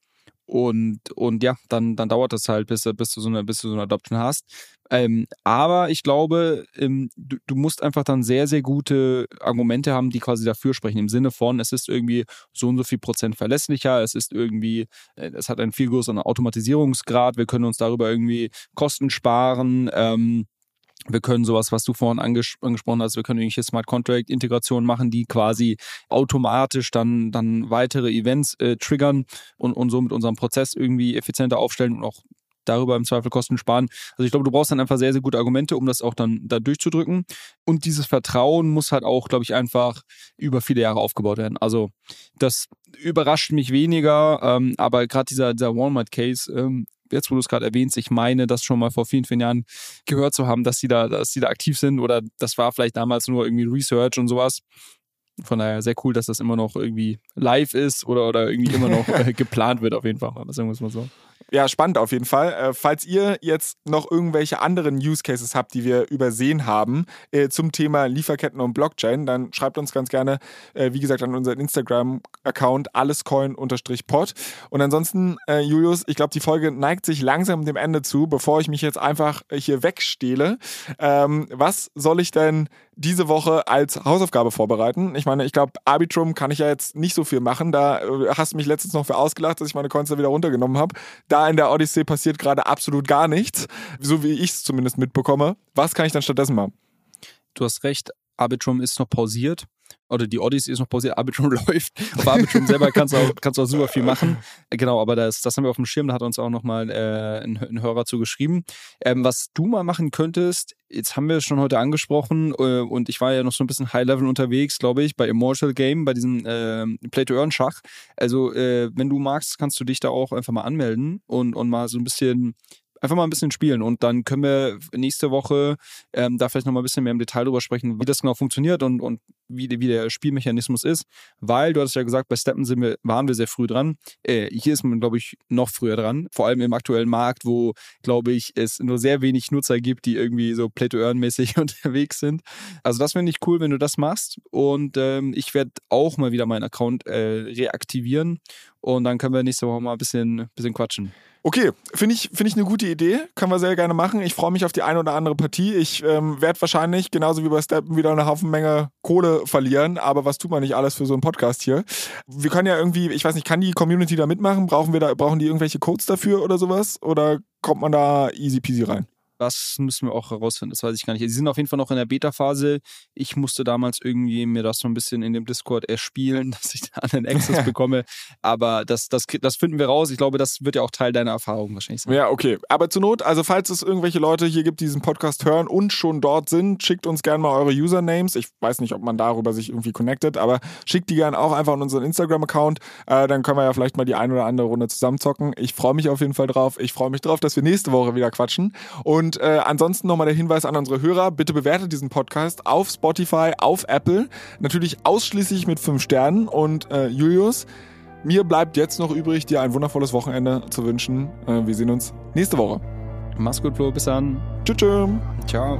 Und, und ja, dann, dann dauert das halt, bis, bis, du so eine, bis du so eine Adoption hast. Ähm, aber ich glaube, ähm, du, du, musst einfach dann sehr, sehr gute Argumente haben, die quasi dafür sprechen. Im Sinne von, es ist irgendwie so und so viel Prozent verlässlicher, es ist irgendwie, äh, es hat einen viel größeren Automatisierungsgrad, wir können uns darüber irgendwie Kosten sparen. Ähm, wir können sowas, was du vorhin anges angesprochen hast, wir können irgendwelche Smart Contract Integrationen machen, die quasi automatisch dann, dann weitere Events äh, triggern und, und so mit unserem Prozess irgendwie effizienter aufstellen und auch darüber im Zweifel Kosten sparen. Also ich glaube, du brauchst dann einfach sehr, sehr gute Argumente, um das auch dann da durchzudrücken. Und dieses Vertrauen muss halt auch, glaube ich, einfach über viele Jahre aufgebaut werden. Also das überrascht mich weniger, ähm, aber gerade dieser, dieser Walmart-Case, ähm, jetzt wo du es gerade erwähnst, ich meine, das schon mal vor vielen, vielen Jahren gehört zu haben, dass sie da, dass sie da aktiv sind oder das war vielleicht damals nur irgendwie Research und sowas. Von daher sehr cool, dass das immer noch irgendwie live ist oder, oder irgendwie immer noch äh, geplant wird, auf jeden Fall. Sagen wir es mal so. Ja, spannend auf jeden Fall. Äh, falls ihr jetzt noch irgendwelche anderen Use Cases habt, die wir übersehen haben äh, zum Thema Lieferketten und Blockchain, dann schreibt uns ganz gerne, äh, wie gesagt, an unseren Instagram-Account allescoin-pod. Und ansonsten, äh, Julius, ich glaube, die Folge neigt sich langsam dem Ende zu, bevor ich mich jetzt einfach hier wegstehle. Ähm, was soll ich denn diese Woche als Hausaufgabe vorbereiten? Ich meine, ich glaube, Arbitrum kann ich ja jetzt nicht so viel machen. Da äh, hast du mich letztens noch für ausgelacht, dass ich meine Coins da wieder runtergenommen habe. Da in der Odyssee passiert gerade absolut gar nichts, so wie ich es zumindest mitbekomme. Was kann ich dann stattdessen machen? Du hast recht, Arbitrum ist noch pausiert oder die Odyssey ist noch pausiert, Arbitrum läuft. Auf Arbitrum selber kannst du auch, kannst auch super viel machen. Genau, aber das, das haben wir auf dem Schirm, da hat uns auch nochmal äh, ein, ein Hörer zu geschrieben. Ähm, was du mal machen könntest, jetzt haben wir es schon heute angesprochen äh, und ich war ja noch so ein bisschen High-Level unterwegs, glaube ich, bei Immortal Game, bei diesem äh, Play-to-Earn-Schach. Also, äh, wenn du magst, kannst du dich da auch einfach mal anmelden und, und mal so ein bisschen einfach mal ein bisschen spielen und dann können wir nächste Woche ähm, da vielleicht nochmal ein bisschen mehr im Detail drüber sprechen, wie das genau funktioniert und, und wie, wie der Spielmechanismus ist, weil du hattest ja gesagt, bei Steppen sind wir, waren wir sehr früh dran. Äh, hier ist man, glaube ich, noch früher dran, vor allem im aktuellen Markt, wo, glaube ich, es nur sehr wenig Nutzer gibt, die irgendwie so Play-to-Earn-mäßig unterwegs sind. Also das finde ich cool, wenn du das machst und ähm, ich werde auch mal wieder meinen Account äh, reaktivieren und dann können wir nächste Woche mal ein bisschen, bisschen quatschen. Okay, finde ich, find ich eine gute Idee. Können wir sehr gerne machen. Ich freue mich auf die eine oder andere Partie. Ich ähm, werde wahrscheinlich, genauso wie bei Steppen, wieder eine Haufen Menge Kohle verlieren. Aber was tut man nicht alles für so einen Podcast hier? Wir können ja irgendwie, ich weiß nicht, kann die Community da mitmachen? Brauchen wir da, brauchen die irgendwelche Codes dafür oder sowas? Oder kommt man da easy peasy rein? Das müssen wir auch herausfinden, das weiß ich gar nicht. Sie sind auf jeden Fall noch in der Beta-Phase. Ich musste damals irgendwie mir das so ein bisschen in dem Discord erspielen, dass ich da einen Access bekomme. Aber das, das, das finden wir raus. Ich glaube, das wird ja auch Teil deiner Erfahrung wahrscheinlich sein. Ja, okay. Aber zur Not, also falls es irgendwelche Leute hier gibt, die diesen Podcast hören und schon dort sind, schickt uns gerne mal eure Usernames. Ich weiß nicht, ob man darüber sich irgendwie connectet, aber schickt die gerne auch einfach an unseren Instagram-Account. Äh, dann können wir ja vielleicht mal die ein oder andere Runde zusammenzocken. Ich freue mich auf jeden Fall drauf. Ich freue mich drauf, dass wir nächste Woche wieder quatschen. Und und äh, ansonsten nochmal der Hinweis an unsere Hörer, bitte bewertet diesen Podcast auf Spotify, auf Apple, natürlich ausschließlich mit fünf Sternen. Und äh, Julius, mir bleibt jetzt noch übrig, dir ein wundervolles Wochenende zu wünschen. Äh, wir sehen uns nächste Woche. Mach's gut, Flo. Bis dann. Tschüss. tschüss. Ciao.